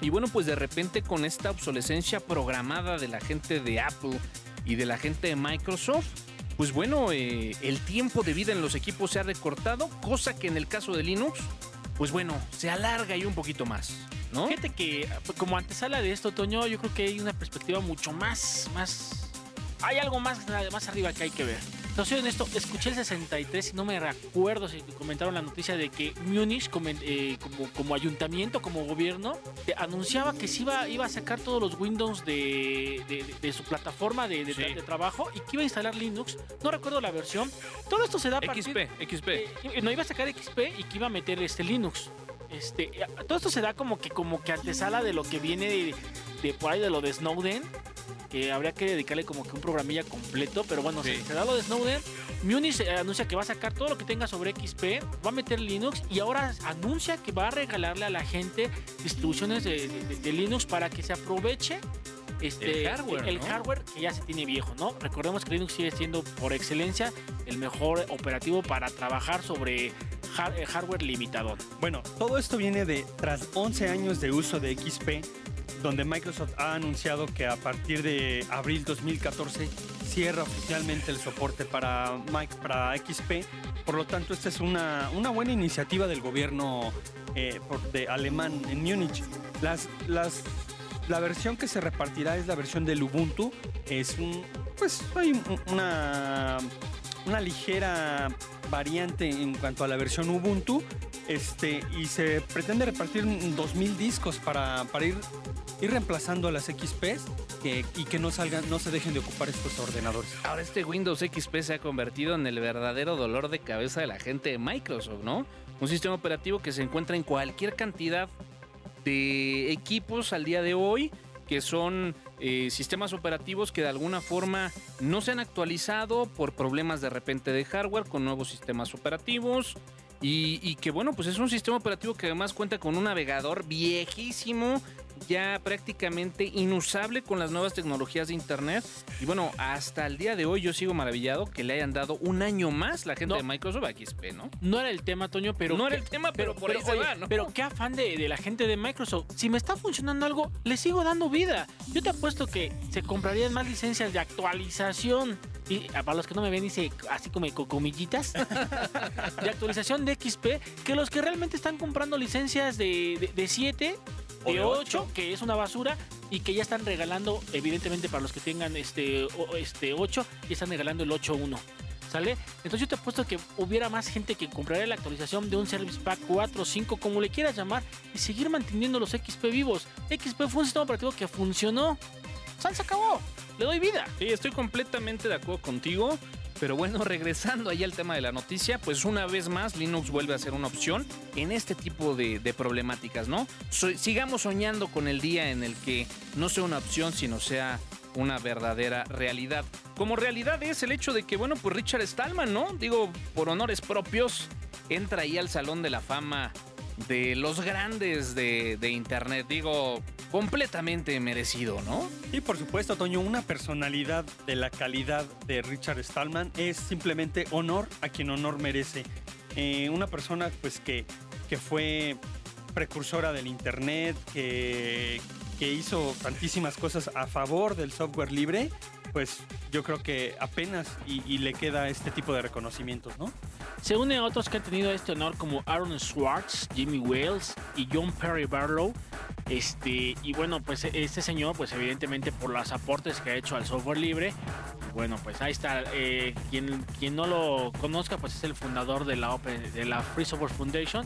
Speaker 1: Y bueno, pues de repente con esta obsolescencia programada de la gente de Apple y de la gente de Microsoft, pues bueno, eh, el tiempo de vida en los equipos se ha recortado, cosa que en el caso de Linux, pues bueno, se alarga ahí un poquito más, ¿no?
Speaker 3: Fíjate que como antesala de esto, Toño, yo creo que hay una perspectiva mucho más, más... Hay algo más, más arriba que hay que ver. Entonces, en esto, escuché el 63 y no me recuerdo si comentaron la noticia de que Múnich, eh, como, como ayuntamiento, como gobierno, anunciaba que se iba, iba a sacar todos los Windows de, de- de- de su plataforma de, trabajo y que iba a instalar Linux. No recuerdo la versión. Todo esto se da a partir...
Speaker 1: XP, XP.
Speaker 3: Eh, no iba a sacar XP y que iba a meter este Linux. Este, eh, todo esto se da como que como que antesala de lo que viene de, de por ahí de lo de Snowden, que habría que dedicarle como que un programilla completo, pero bueno,
Speaker 1: Sí.
Speaker 3: se, se da lo de Snowden. Munich eh, anuncia que va a sacar todo lo que tenga sobre XP, va a meter Linux y ahora anuncia que va a regalarle a la gente distribuciones de, de- de Linux para que se aproveche este,
Speaker 1: El hardware,
Speaker 3: el
Speaker 1: ¿no?
Speaker 3: hardware que ya se tiene viejo, ¿no? Recordemos que Linux sigue siendo por excelencia el mejor operativo para trabajar sobre eh, hardware limitado.
Speaker 2: Bueno, todo esto viene de tras 11 años de uso de XP, donde Microsoft ha anunciado que a partir de abril 2014 cierra oficialmente el soporte para, para XP. Por lo tanto, esta es una, una buena iniciativa del gobierno eh, de alemán en Múnich. La versión que se repartirá es la versión del Ubuntu. Es un, pues hay un- una, una ligera variante en cuanto a la versión Ubuntu. Este, y se pretende repartir 2.000 discos para, para ir, ir reemplazando a las XPs que- y que no salgan, no se dejen de ocupar estos ordenadores.
Speaker 1: Ahora este Windows XP se ha convertido en el verdadero dolor de cabeza de la gente de Microsoft, ¿no? Un sistema operativo que se encuentra en cualquier cantidad de equipos al día de hoy, que son eh, sistemas operativos que de alguna forma no se han actualizado por problemas de repente de hardware con nuevos sistemas operativos. Y, que bueno, pues es un sistema operativo que además cuenta con un navegador viejísimo, ya prácticamente inusable con las nuevas tecnologías de Internet. Y bueno, hasta el día de hoy yo sigo maravillado que le hayan dado un año más la gente
Speaker 3: No.
Speaker 1: de Microsoft a XP, ¿no?
Speaker 3: No era el tema, Toño, pero.
Speaker 1: no era el tema, pero, por ahí se
Speaker 3: oye,
Speaker 1: va, ¿no?
Speaker 3: Pero qué afán de, de la gente de Microsoft. Si me está funcionando algo, le sigo dando vida. Yo te apuesto que se comprarían más licencias de actualización. Y ah, para los que no me ven, dice así como con comillitas. de actualización de XP. Que los que realmente están comprando licencias de 7,
Speaker 2: O
Speaker 3: de
Speaker 2: de
Speaker 3: 8,
Speaker 2: ocho.
Speaker 3: que es una basura. Y que ya están regalando, evidentemente, para los que tengan este, o- este 8, ya están regalando el 8.1. ¿Sale? Entonces yo te apuesto que hubiera más gente que compraría la actualización de un Service Pack 4 o 5, como le quieras llamar, y seguir manteniendo los XP vivos. XP fue un sistema operativo que funcionó. ¡San se acabó! Le doy vida.
Speaker 1: Sí, estoy completamente de acuerdo contigo. Pero bueno, regresando ahí al tema de la noticia, pues una vez más Linux vuelve a ser una opción en este tipo de, problemáticas, ¿no? Sigamos soñando con el día en el que no sea una opción, sino sea una verdadera realidad. Como realidad es el hecho de que, bueno, pues Richard Stallman, ¿no? Digo, por honores propios, entra ahí al Salón de la Fama de los grandes de, de Internet. Digo, completamente merecido, ¿no?
Speaker 2: Y por supuesto, Toño, una personalidad de la calidad de Richard Stallman es simplemente honor a quien honor merece. Eh, una persona pues que, que fue precursora del Internet, que, que hizo tantísimas cosas a favor del software libre, pues yo creo que apenas y, y le queda este tipo de reconocimientos, ¿no?
Speaker 3: Se une a otros que han tenido este honor como Aaron Swartz, Jimmy Wales y John Perry Barlow. Este, y bueno, pues este señor, pues evidentemente por los aportes que ha hecho al software libre, bueno, pues ahí está. eh, quien, quien no lo conozca, pues es el fundador de la, de la Free Software Foundation.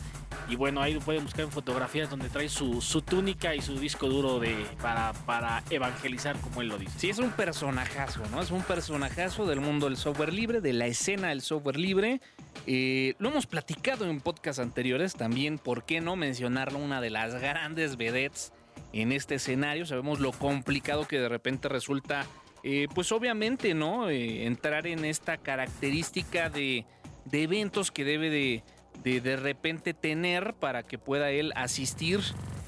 Speaker 3: Y bueno, ahí lo pueden buscar en fotografías donde trae su, su túnica y su disco duro de, para, para evangelizar, como él lo dice.
Speaker 1: Sí, es un personajazo, ¿no? Es un personajazo del mundo del software libre, de la escena del software libre. Eh, lo hemos platicado en podcasts anteriores también, ¿por qué no mencionarlo? Una de las grandes vedettes en este escenario. Sabemos lo complicado que de repente resulta, eh, pues obviamente, ¿no? Eh, entrar en esta característica de, de eventos que debe de, de de repente tener para que pueda él asistir.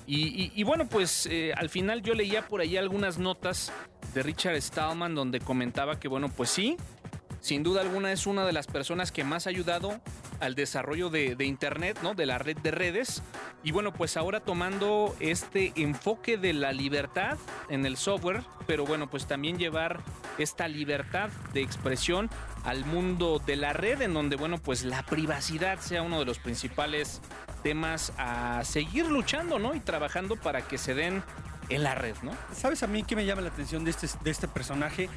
Speaker 1: Y, y- bueno, pues eh, al final yo leía por ahí algunas notas de Richard Stallman donde comentaba que bueno, pues sí, sin duda alguna es una de las personas que más ha ayudado al desarrollo de, Internet, ¿no? De la red de redes. Y bueno, pues ahora tomando este enfoque de la libertad en el software, pero bueno, pues también llevar esta libertad de expresión al mundo de la red, en donde, bueno, pues la privacidad sea uno de los principales temas a seguir luchando, ¿no? Y trabajando para que se den en la red, ¿no?
Speaker 2: ¿Sabes a mí qué me llama la atención de este, de este personaje?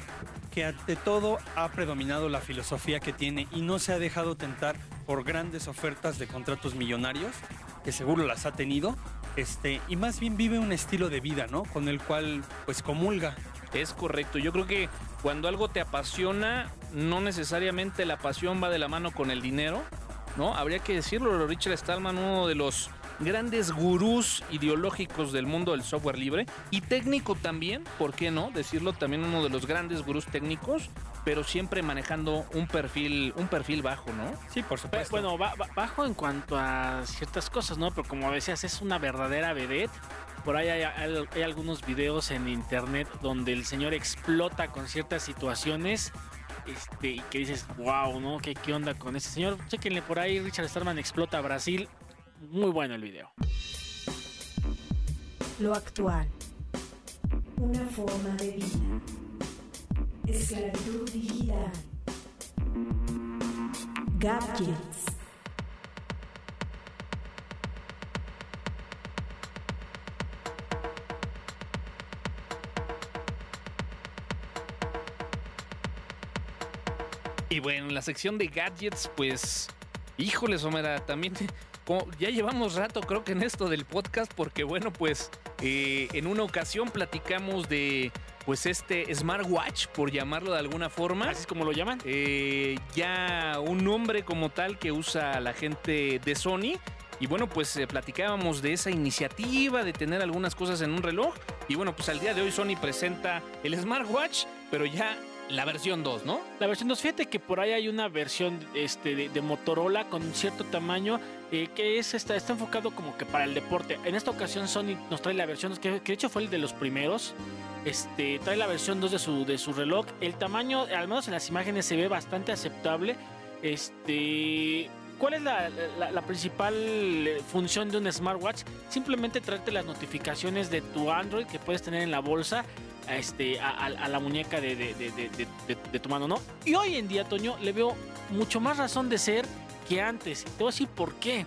Speaker 2: Que ante todo ha predominado la filosofía que tiene y no se ha dejado tentar por grandes ofertas de contratos millonarios, que seguro las ha tenido, este, y más bien vive un estilo de vida, ¿no? Con el cual pues comulga.
Speaker 1: Es correcto. Yo creo que cuando algo te apasiona, no necesariamente la pasión va de la mano con el dinero, ¿no? Habría que decirlo, Richard Stallman, uno de los grandes gurús ideológicos del mundo del software libre y técnico también, ¿por qué no? Decirlo también uno de los grandes gurús técnicos, pero siempre manejando un perfil, un perfil bajo, ¿no?
Speaker 2: Sí, por supuesto.
Speaker 3: Bueno, ba- ba- bajo en cuanto a ciertas cosas, ¿no? Pero como decías, es una verdadera vedette. Por ahí hay, hay- hay algunos videos en internet donde el señor explota con ciertas situaciones. Este, y que dices, wow, ¿no? ¿Qué, qué onda con ese señor? Chequenle por ahí, Richard Starman explota Brasil. Muy bueno el video.
Speaker 4: Lo actual. Una forma de vida. Esclavitud digital. Gadgets.
Speaker 1: Y bueno, en la sección de gadgets, pues, híjole, Somera, también como ya llevamos rato, creo que en esto del podcast, porque bueno, pues, eh, en una ocasión platicamos de, pues, este smartwatch, por llamarlo de alguna forma.
Speaker 3: Así es como lo llaman.
Speaker 1: Eh, ya un nombre como tal que usa la gente de Sony. Y bueno, pues eh, platicábamos de esa iniciativa de tener algunas cosas en un reloj. Y bueno, pues al día de hoy Sony presenta el smartwatch, pero ya la versión 2, ¿no?
Speaker 3: La versión 2, fíjate que por ahí hay una versión este, de, Motorola con cierto tamaño eh, que es está, está enfocado como que para el deporte. En esta ocasión Sony nos trae la versión 2, que, que de hecho fue el de los primeros. Este, trae la versión 2 de su, de su reloj. El tamaño, al menos en las imágenes, se ve bastante aceptable. Este, ¿Cuál es la, la- la principal eh, función de un smartwatch? Simplemente traerte las notificaciones de tu Android que puedes tener en la bolsa a, este, a, a- a la muñeca de, de- de- de- tu mano, ¿no? Y hoy en día, Toño, le veo mucho más razón de ser que antes. Te voy a decir por qué.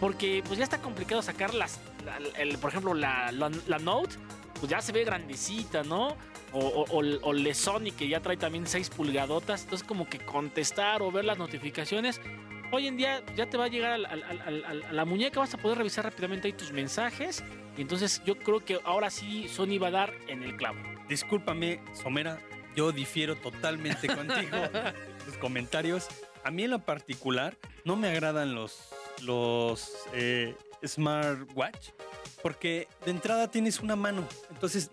Speaker 3: Porque pues ya está complicado sacar las, la- el- por ejemplo, la, la- la Note, pues ya se ve grandecita, ¿no? O, o, o o que ya trae también 6 pulgadotas. Entonces como que contestar o ver las notificaciones. Hoy en día ya te va a llegar al- al- al- al- al- a la muñeca, vas a poder revisar rápidamente ahí tus mensajes. Y entonces yo creo que ahora sí Sony va a dar en el clavo.
Speaker 2: Discúlpame, Somera, yo difiero totalmente contigo. Tus comentarios. A mí en lo particular no me agradan los, los eh, smartwatch porque de entrada tienes una mano, entonces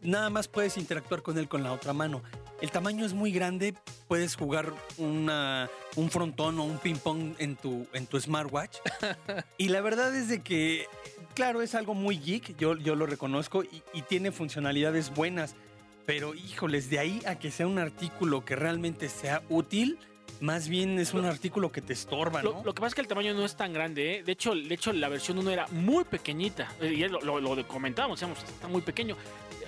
Speaker 2: nada más puedes interactuar con él con la otra mano. El tamaño es muy grande, puedes jugar una, un frontón o un ping pong en tu, en tu smartwatch. y la verdad es de que, claro, es algo muy geek, yo, yo lo reconozco, y, y tiene funcionalidades buenas. Pero híjoles, de ahí a que sea un artículo que realmente sea útil, más bien es un artículo que te estorba, ¿no?
Speaker 3: lo que pasa es que el tamaño no es tan grande, ¿eh? De hecho, de hecho la versión 1 era muy pequeñita. Eh, Y lo, lo, lo comentábamos, decíamos, está muy pequeño.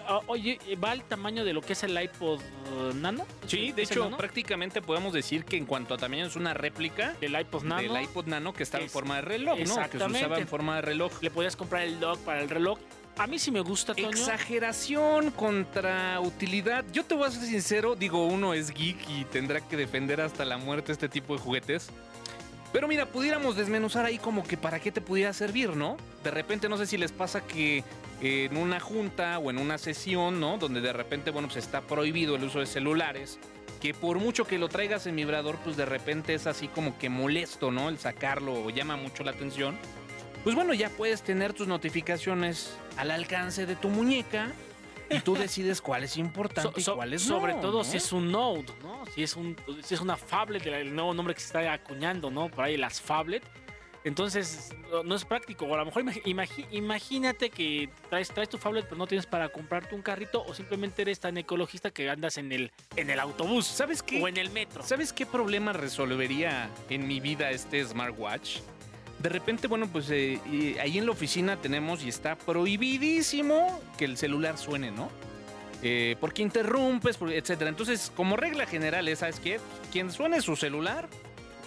Speaker 3: Ah, Oye, ¿va al tamaño de lo que es el iPod eh, Nano?
Speaker 1: Sí, de
Speaker 3: ¿Es el
Speaker 1: hecho,
Speaker 3: Nano?
Speaker 1: prácticamente podemos decir que en cuanto a tamaño es una réplica
Speaker 3: del iPod Nano.
Speaker 1: del iPod Nano que estaba en forma de reloj, ¿no? Que se usaba en forma de reloj.
Speaker 3: Le podías comprar el dock para el reloj. A mí sí me gusta, Toño.
Speaker 1: Exageración contra utilidad. Yo te voy a ser sincero, digo, uno es geek y tendrá que defender hasta la muerte este tipo de juguetes. Pero mira, pudiéramos desmenuzar ahí como que para qué te pudiera servir, ¿no? De repente no sé si les pasa que en una junta o en una sesión, ¿no? Donde de repente, bueno, pues está prohibido el uso de celulares, que por mucho que lo traigas en vibrador, pues de repente es así como que molesto, ¿no? El sacarlo o llama mucho la atención. Pues bueno, ya puedes tener tus notificaciones al alcance de tu muñeca y tú decides cuál es importante
Speaker 3: So-
Speaker 1: y cuál es
Speaker 3: sobre
Speaker 1: no,
Speaker 3: todo
Speaker 1: ¿no?
Speaker 3: si es un Node, ¿no? Si es, un, si es una phablet, el- nuevo nombre que se está acuñando, ¿no? Por ahí las phablet. Entonces, no- es práctico. O a lo mejor imagi- imagínate que traes, traes tu phablet, pero no tienes para comprarte un carrito, o simplemente eres tan ecologista que andas en el, en el autobús
Speaker 1: ¿Sabes qué?
Speaker 3: o en el metro.
Speaker 1: ¿Sabes qué problema resolvería en mi vida este smartwatch? De repente, bueno, pues eh, y ahí en la oficina tenemos y está prohibidísimo que el celular suene, ¿no? Eh, porque interrumpes, etcétera. Entonces, como regla general, es, ¿sabes qué? Quien suene su celular,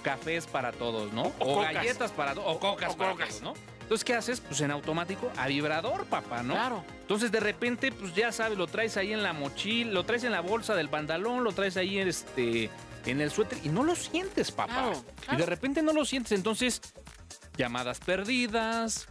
Speaker 1: cafés para todos, ¿no?
Speaker 3: O
Speaker 1: galletas para todos, o cocas
Speaker 3: o
Speaker 1: para
Speaker 3: cocas.
Speaker 1: todos, ¿no? Entonces, ¿qué haces? Pues en automático, a vibrador, papá, ¿no?
Speaker 3: Claro.
Speaker 1: Entonces de repente, pues ya sabes, lo traes ahí en la mochila, lo traes en la bolsa del pantalón, lo traes ahí en este en el suéter y no lo sientes, papá.
Speaker 3: Claro,
Speaker 1: Y de repente no lo sientes, entonces llamadas perdidas,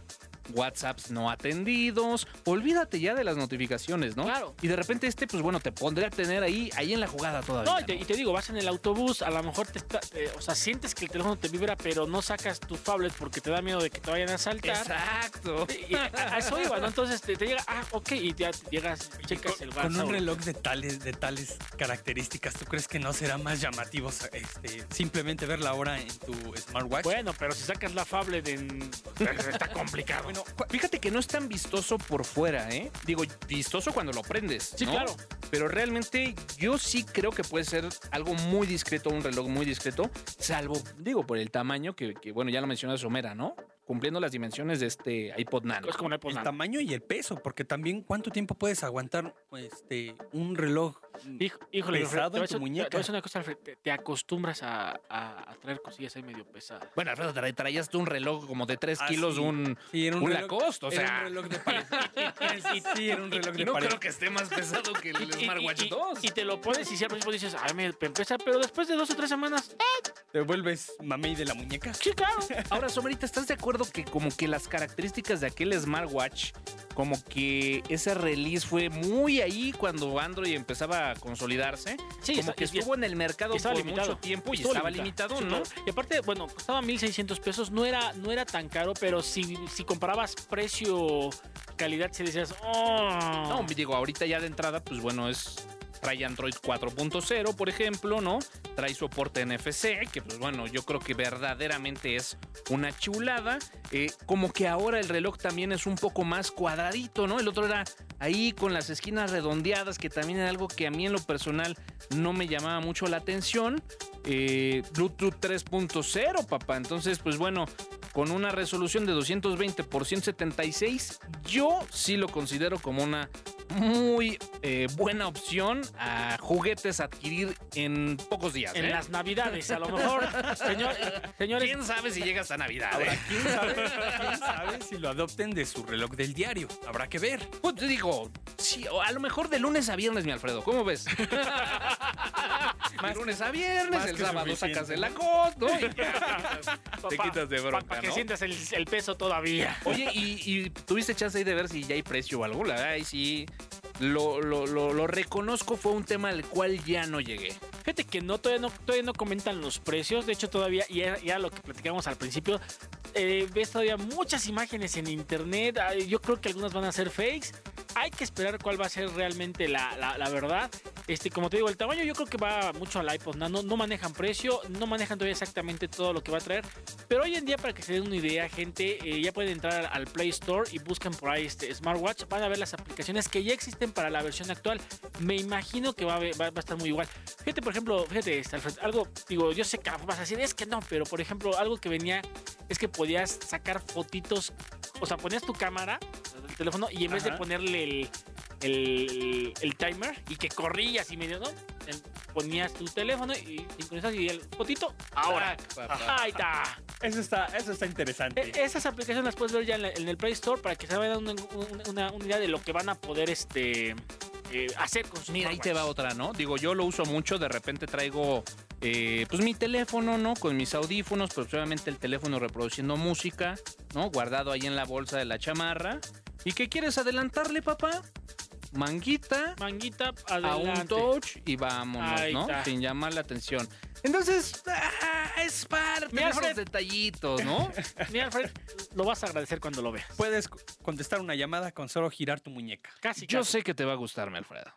Speaker 1: WhatsApps no atendidos, olvídate ya de las notificaciones, ¿no?
Speaker 3: Claro.
Speaker 1: Y de repente este, pues bueno, te pondré a tener ahí, ahí en la jugada todavía.
Speaker 3: No, y te, y te digo, vas en el autobús, a lo mejor te está, te- o sea, sientes que el teléfono te vibra, pero no sacas tu phablet porque te da miedo de que te vayan a saltar.
Speaker 1: Exacto.
Speaker 3: Y a, a eso iba, ¿no? Entonces te, te llega, ah, ok, y ya te llegas, checas el
Speaker 2: Con
Speaker 3: WhatsApp.
Speaker 2: un reloj de tales, de tales características, ¿tú crees que no será más llamativo este, simplemente ver la hora en tu smartwatch?
Speaker 3: Bueno, pero si sacas la phablet en... está complicado.
Speaker 2: Bueno,
Speaker 1: Fíjate que no es tan vistoso por fuera, ¿eh? Digo, vistoso cuando lo prendes.
Speaker 3: Sí,
Speaker 1: ¿no?
Speaker 3: claro.
Speaker 1: Pero realmente yo sí creo que puede ser algo muy discreto, un reloj muy discreto, salvo, digo, por el tamaño que, que, bueno, ya lo mencionó Somera, ¿no? Cumpliendo las dimensiones de este iPod Nano.
Speaker 3: es como
Speaker 2: el
Speaker 3: posnada.
Speaker 2: tamaño y el peso, porque también cuánto tiempo puedes aguantar este, un reloj
Speaker 3: Hijo- Híjole,
Speaker 2: pesado
Speaker 3: Alfredo, te voy a
Speaker 2: en tu
Speaker 3: decir-
Speaker 2: muñeca.
Speaker 3: Te voy a decir una cosa, Alfred. Te, te acostumbras a, a- a traer cosillas ahí medio pesadas.
Speaker 1: Bueno, Alfredo, tra- traías tú un reloj como de 3
Speaker 2: Ah,
Speaker 1: kilos,
Speaker 2: sí.
Speaker 1: un,
Speaker 2: Sí, era un,
Speaker 1: un
Speaker 2: reloj,
Speaker 1: Lacoste, o
Speaker 2: era
Speaker 1: sea.
Speaker 2: un reloj de pared. sí, era un reloj de
Speaker 1: no
Speaker 2: pared.
Speaker 1: creo que esté más pesado que el Smartwatch
Speaker 3: y-
Speaker 1: 2.
Speaker 3: Y te lo pones y si al principio dices, ay, me empieza, pero después de dos o tres semanas,
Speaker 2: Te vuelves mamey de la muñeca.
Speaker 3: sí, claro.
Speaker 1: Ahora, Somerita, ¿estás de acuerdo que como que las características de aquel smartwatch, como que ese release fue muy ahí cuando Android empezaba a consolidarse?
Speaker 3: Sí,
Speaker 1: como
Speaker 3: está-
Speaker 1: que estuvo en el mercado por
Speaker 3: limitado.
Speaker 1: mucho tiempo y estaba limitado, ¿no?
Speaker 3: claro. Y aparte, bueno, costaba 1.600 pesos, no era, no era tan caro, pero si, si comparabas precio-calidad, si decías, oh.
Speaker 1: No, digo, ahorita ya de entrada, pues bueno, es trae Android 4.0, por ejemplo, ¿no? Trae soporte NFC, que pues bueno, yo creo que verdaderamente es una chulada. Eh, como que ahora el reloj también es un poco más cuadradito, ¿no? El otro era ahí con las esquinas redondeadas, que también era algo que a mí en lo personal no me llamaba mucho la atención. Eh, Bluetooth 3.0, papá. Entonces, pues bueno, con una resolución de 220 por 176, yo sí lo considero como una muy eh, buena opción a juguetes a adquirir en pocos días.
Speaker 3: En
Speaker 1: ¿eh?
Speaker 3: las navidades, a lo mejor. Señor, señores,
Speaker 1: ¿Quién sabe si llegas a Navidad?
Speaker 2: Ahora,
Speaker 1: eh?
Speaker 2: ¿quién sabe, quién sabe si lo adopten de su reloj del diario? Habrá que ver.
Speaker 1: Pues te digo, sí, o a lo mejor de lunes a viernes, mi Alfredo. ¿Cómo ves? de lunes a viernes, el sábado
Speaker 2: suficiente.
Speaker 1: sacas de la cot, ¿no? Y ya, te quitas de bronca,
Speaker 3: Para que
Speaker 1: ¿no?
Speaker 3: sientas el, el peso todavía.
Speaker 1: Oye, ¿y, y tuviste chance ahí de ver si ya hay precio o algo? La verdad, ahí sí lo, lo, reconozco, fue un tema al cual ya no llegué.
Speaker 3: Fíjate que no todavía, no, todavía no comentan los precios. De hecho, todavía, ya, ya lo que platicamos al principio, eh, ves todavía muchas imágenes en internet. Yo creo que algunas van a ser fakes. Hay que esperar cuál va a ser realmente la, la- verdad. Este, como te digo, el tamaño yo creo que va mucho al iPod Nano. No manejan precio, no manejan todavía exactamente todo lo que va a traer. Pero hoy en día, para que se den una idea, gente, eh, ya pueden entrar al Play Store y buscan por ahí este smartwatch. Van a ver las aplicaciones que ya existen para la versión actual. Me imagino que va a estar muy igual. Fíjate, por ejemplo, fíjate, este, Alfred, algo, digo, yo sé que vas a decir, es que no, pero por ejemplo, algo que venía es que podías sacar fotitos, o sea, ponías tu cámara teléfono y en vez de ponerle el, el, el timer y que corrías y medio, ¿no? Ponías tu teléfono y sincronizas y el fotito, ahora. Ahí está.
Speaker 2: Eso está, eso está interesante.
Speaker 3: E- Esas aplicaciones las puedes ver ya en, la- en el Play Store para que se vayan una, una- una idea de lo que van a poder este, eh, hacer con sus
Speaker 1: Mira, ahí te va otra, ¿no? Digo, yo lo uso mucho, de repente traigo eh, pues mi teléfono, ¿no? Con mis audífonos, pues obviamente el teléfono reproduciendo música, ¿no? Guardado ahí en la bolsa de la chamarra. ¿Y qué quieres adelantarle, papá? Manguita
Speaker 3: Manguita,
Speaker 1: a un
Speaker 3: adelante.
Speaker 1: touch y vámonos,
Speaker 3: Ahí
Speaker 1: ¿no?
Speaker 3: está.
Speaker 1: Sin llamar la atención. Entonces, ah, es parte de esos
Speaker 3: Alfred.
Speaker 1: detallitos, ¿no?
Speaker 3: Mira, Alfred, lo vas a agradecer cuando lo veas.
Speaker 2: Puedes co- contestar una llamada con solo girar tu muñeca.
Speaker 3: Casi,
Speaker 1: Yo
Speaker 3: casi.
Speaker 1: sé que te va a gustarme, Alfredo.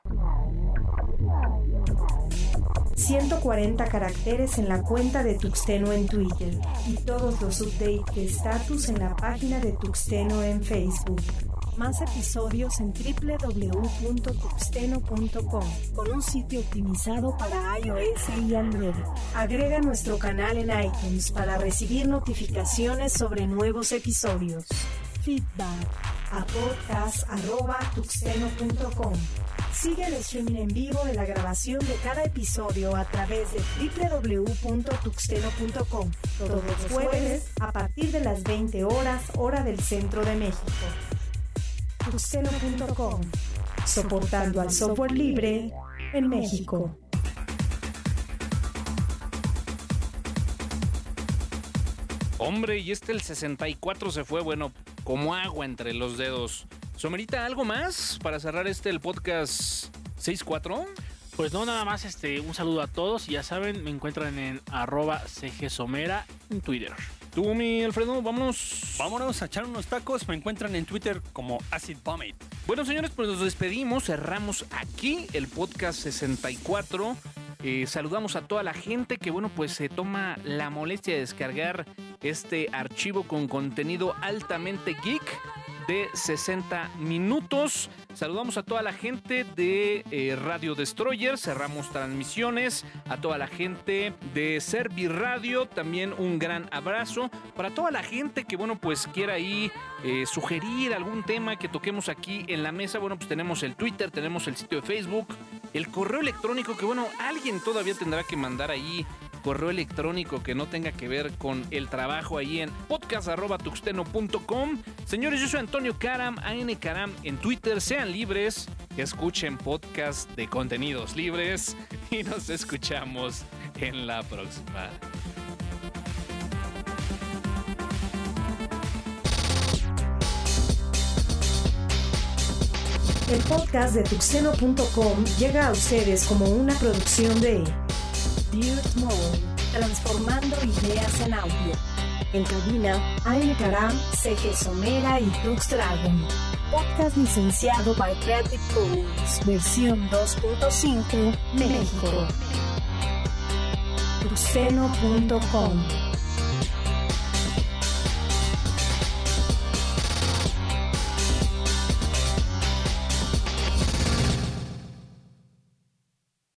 Speaker 5: 140 caracteres en la cuenta de Tuxteno en Twitter y todos los updates de estatus en la página de Tuxteno en Facebook. Más episodios en www.tuxteno.com con un sitio optimizado para iOS y Android. Agrega nuestro canal en iTunes para recibir notificaciones sobre nuevos episodios. Feedback a podcast.tuxteno.com. Sigue el streaming en vivo de la grabación de cada episodio a través de www.tuxteno.com todos los jueves a partir de las 20 horas hora del centro de México. Tuxteno.com soportando al software libre en México.
Speaker 1: Hombre, y este el 64 se fue, bueno, como agua entre los dedos. Somerita, ¿algo más para cerrar este el podcast 64?
Speaker 3: Pues no, nada más este, un saludo a todos y ya saben, me encuentran en arroba cgsomera en Twitter.
Speaker 1: Tú, mi Alfredo, vámonos.
Speaker 2: Vámonos a echar unos tacos. Me encuentran en Twitter como Acid Vomit.
Speaker 1: Bueno, señores, pues nos despedimos, cerramos aquí el podcast 64. Eh, saludamos a toda la gente que, bueno, pues se toma la molestia de descargar este archivo con contenido altamente geek de 60 minutos. Saludamos a toda la gente de eh, Radio Destroyer, cerramos transmisiones, a toda la gente de Servi Radio, también un gran abrazo para toda la gente que, bueno, pues quiera ahí eh, sugerir algún tema que toquemos aquí en la mesa. Bueno, pues tenemos el Twitter, tenemos el sitio de Facebook, el correo electrónico, que bueno, alguien todavía tendrá que mandar ahí correo electrónico que no tenga que ver con el trabajo ahí en podcast.tuxteno.com. Señores, yo soy Antonio Karam, AN Karam en Twitter. Sean libres, escuchen podcast de contenidos libres y nos escuchamos en la próxima.
Speaker 5: El podcast de tuxeno.com llega a ustedes como una producción de Dirt Mode, transformando ideas en audio. En cabina, Karam, CG Somera y Tux Dragon. Podcast licenciado by Creative Commons, versión 2.5, México. Tuxeno.com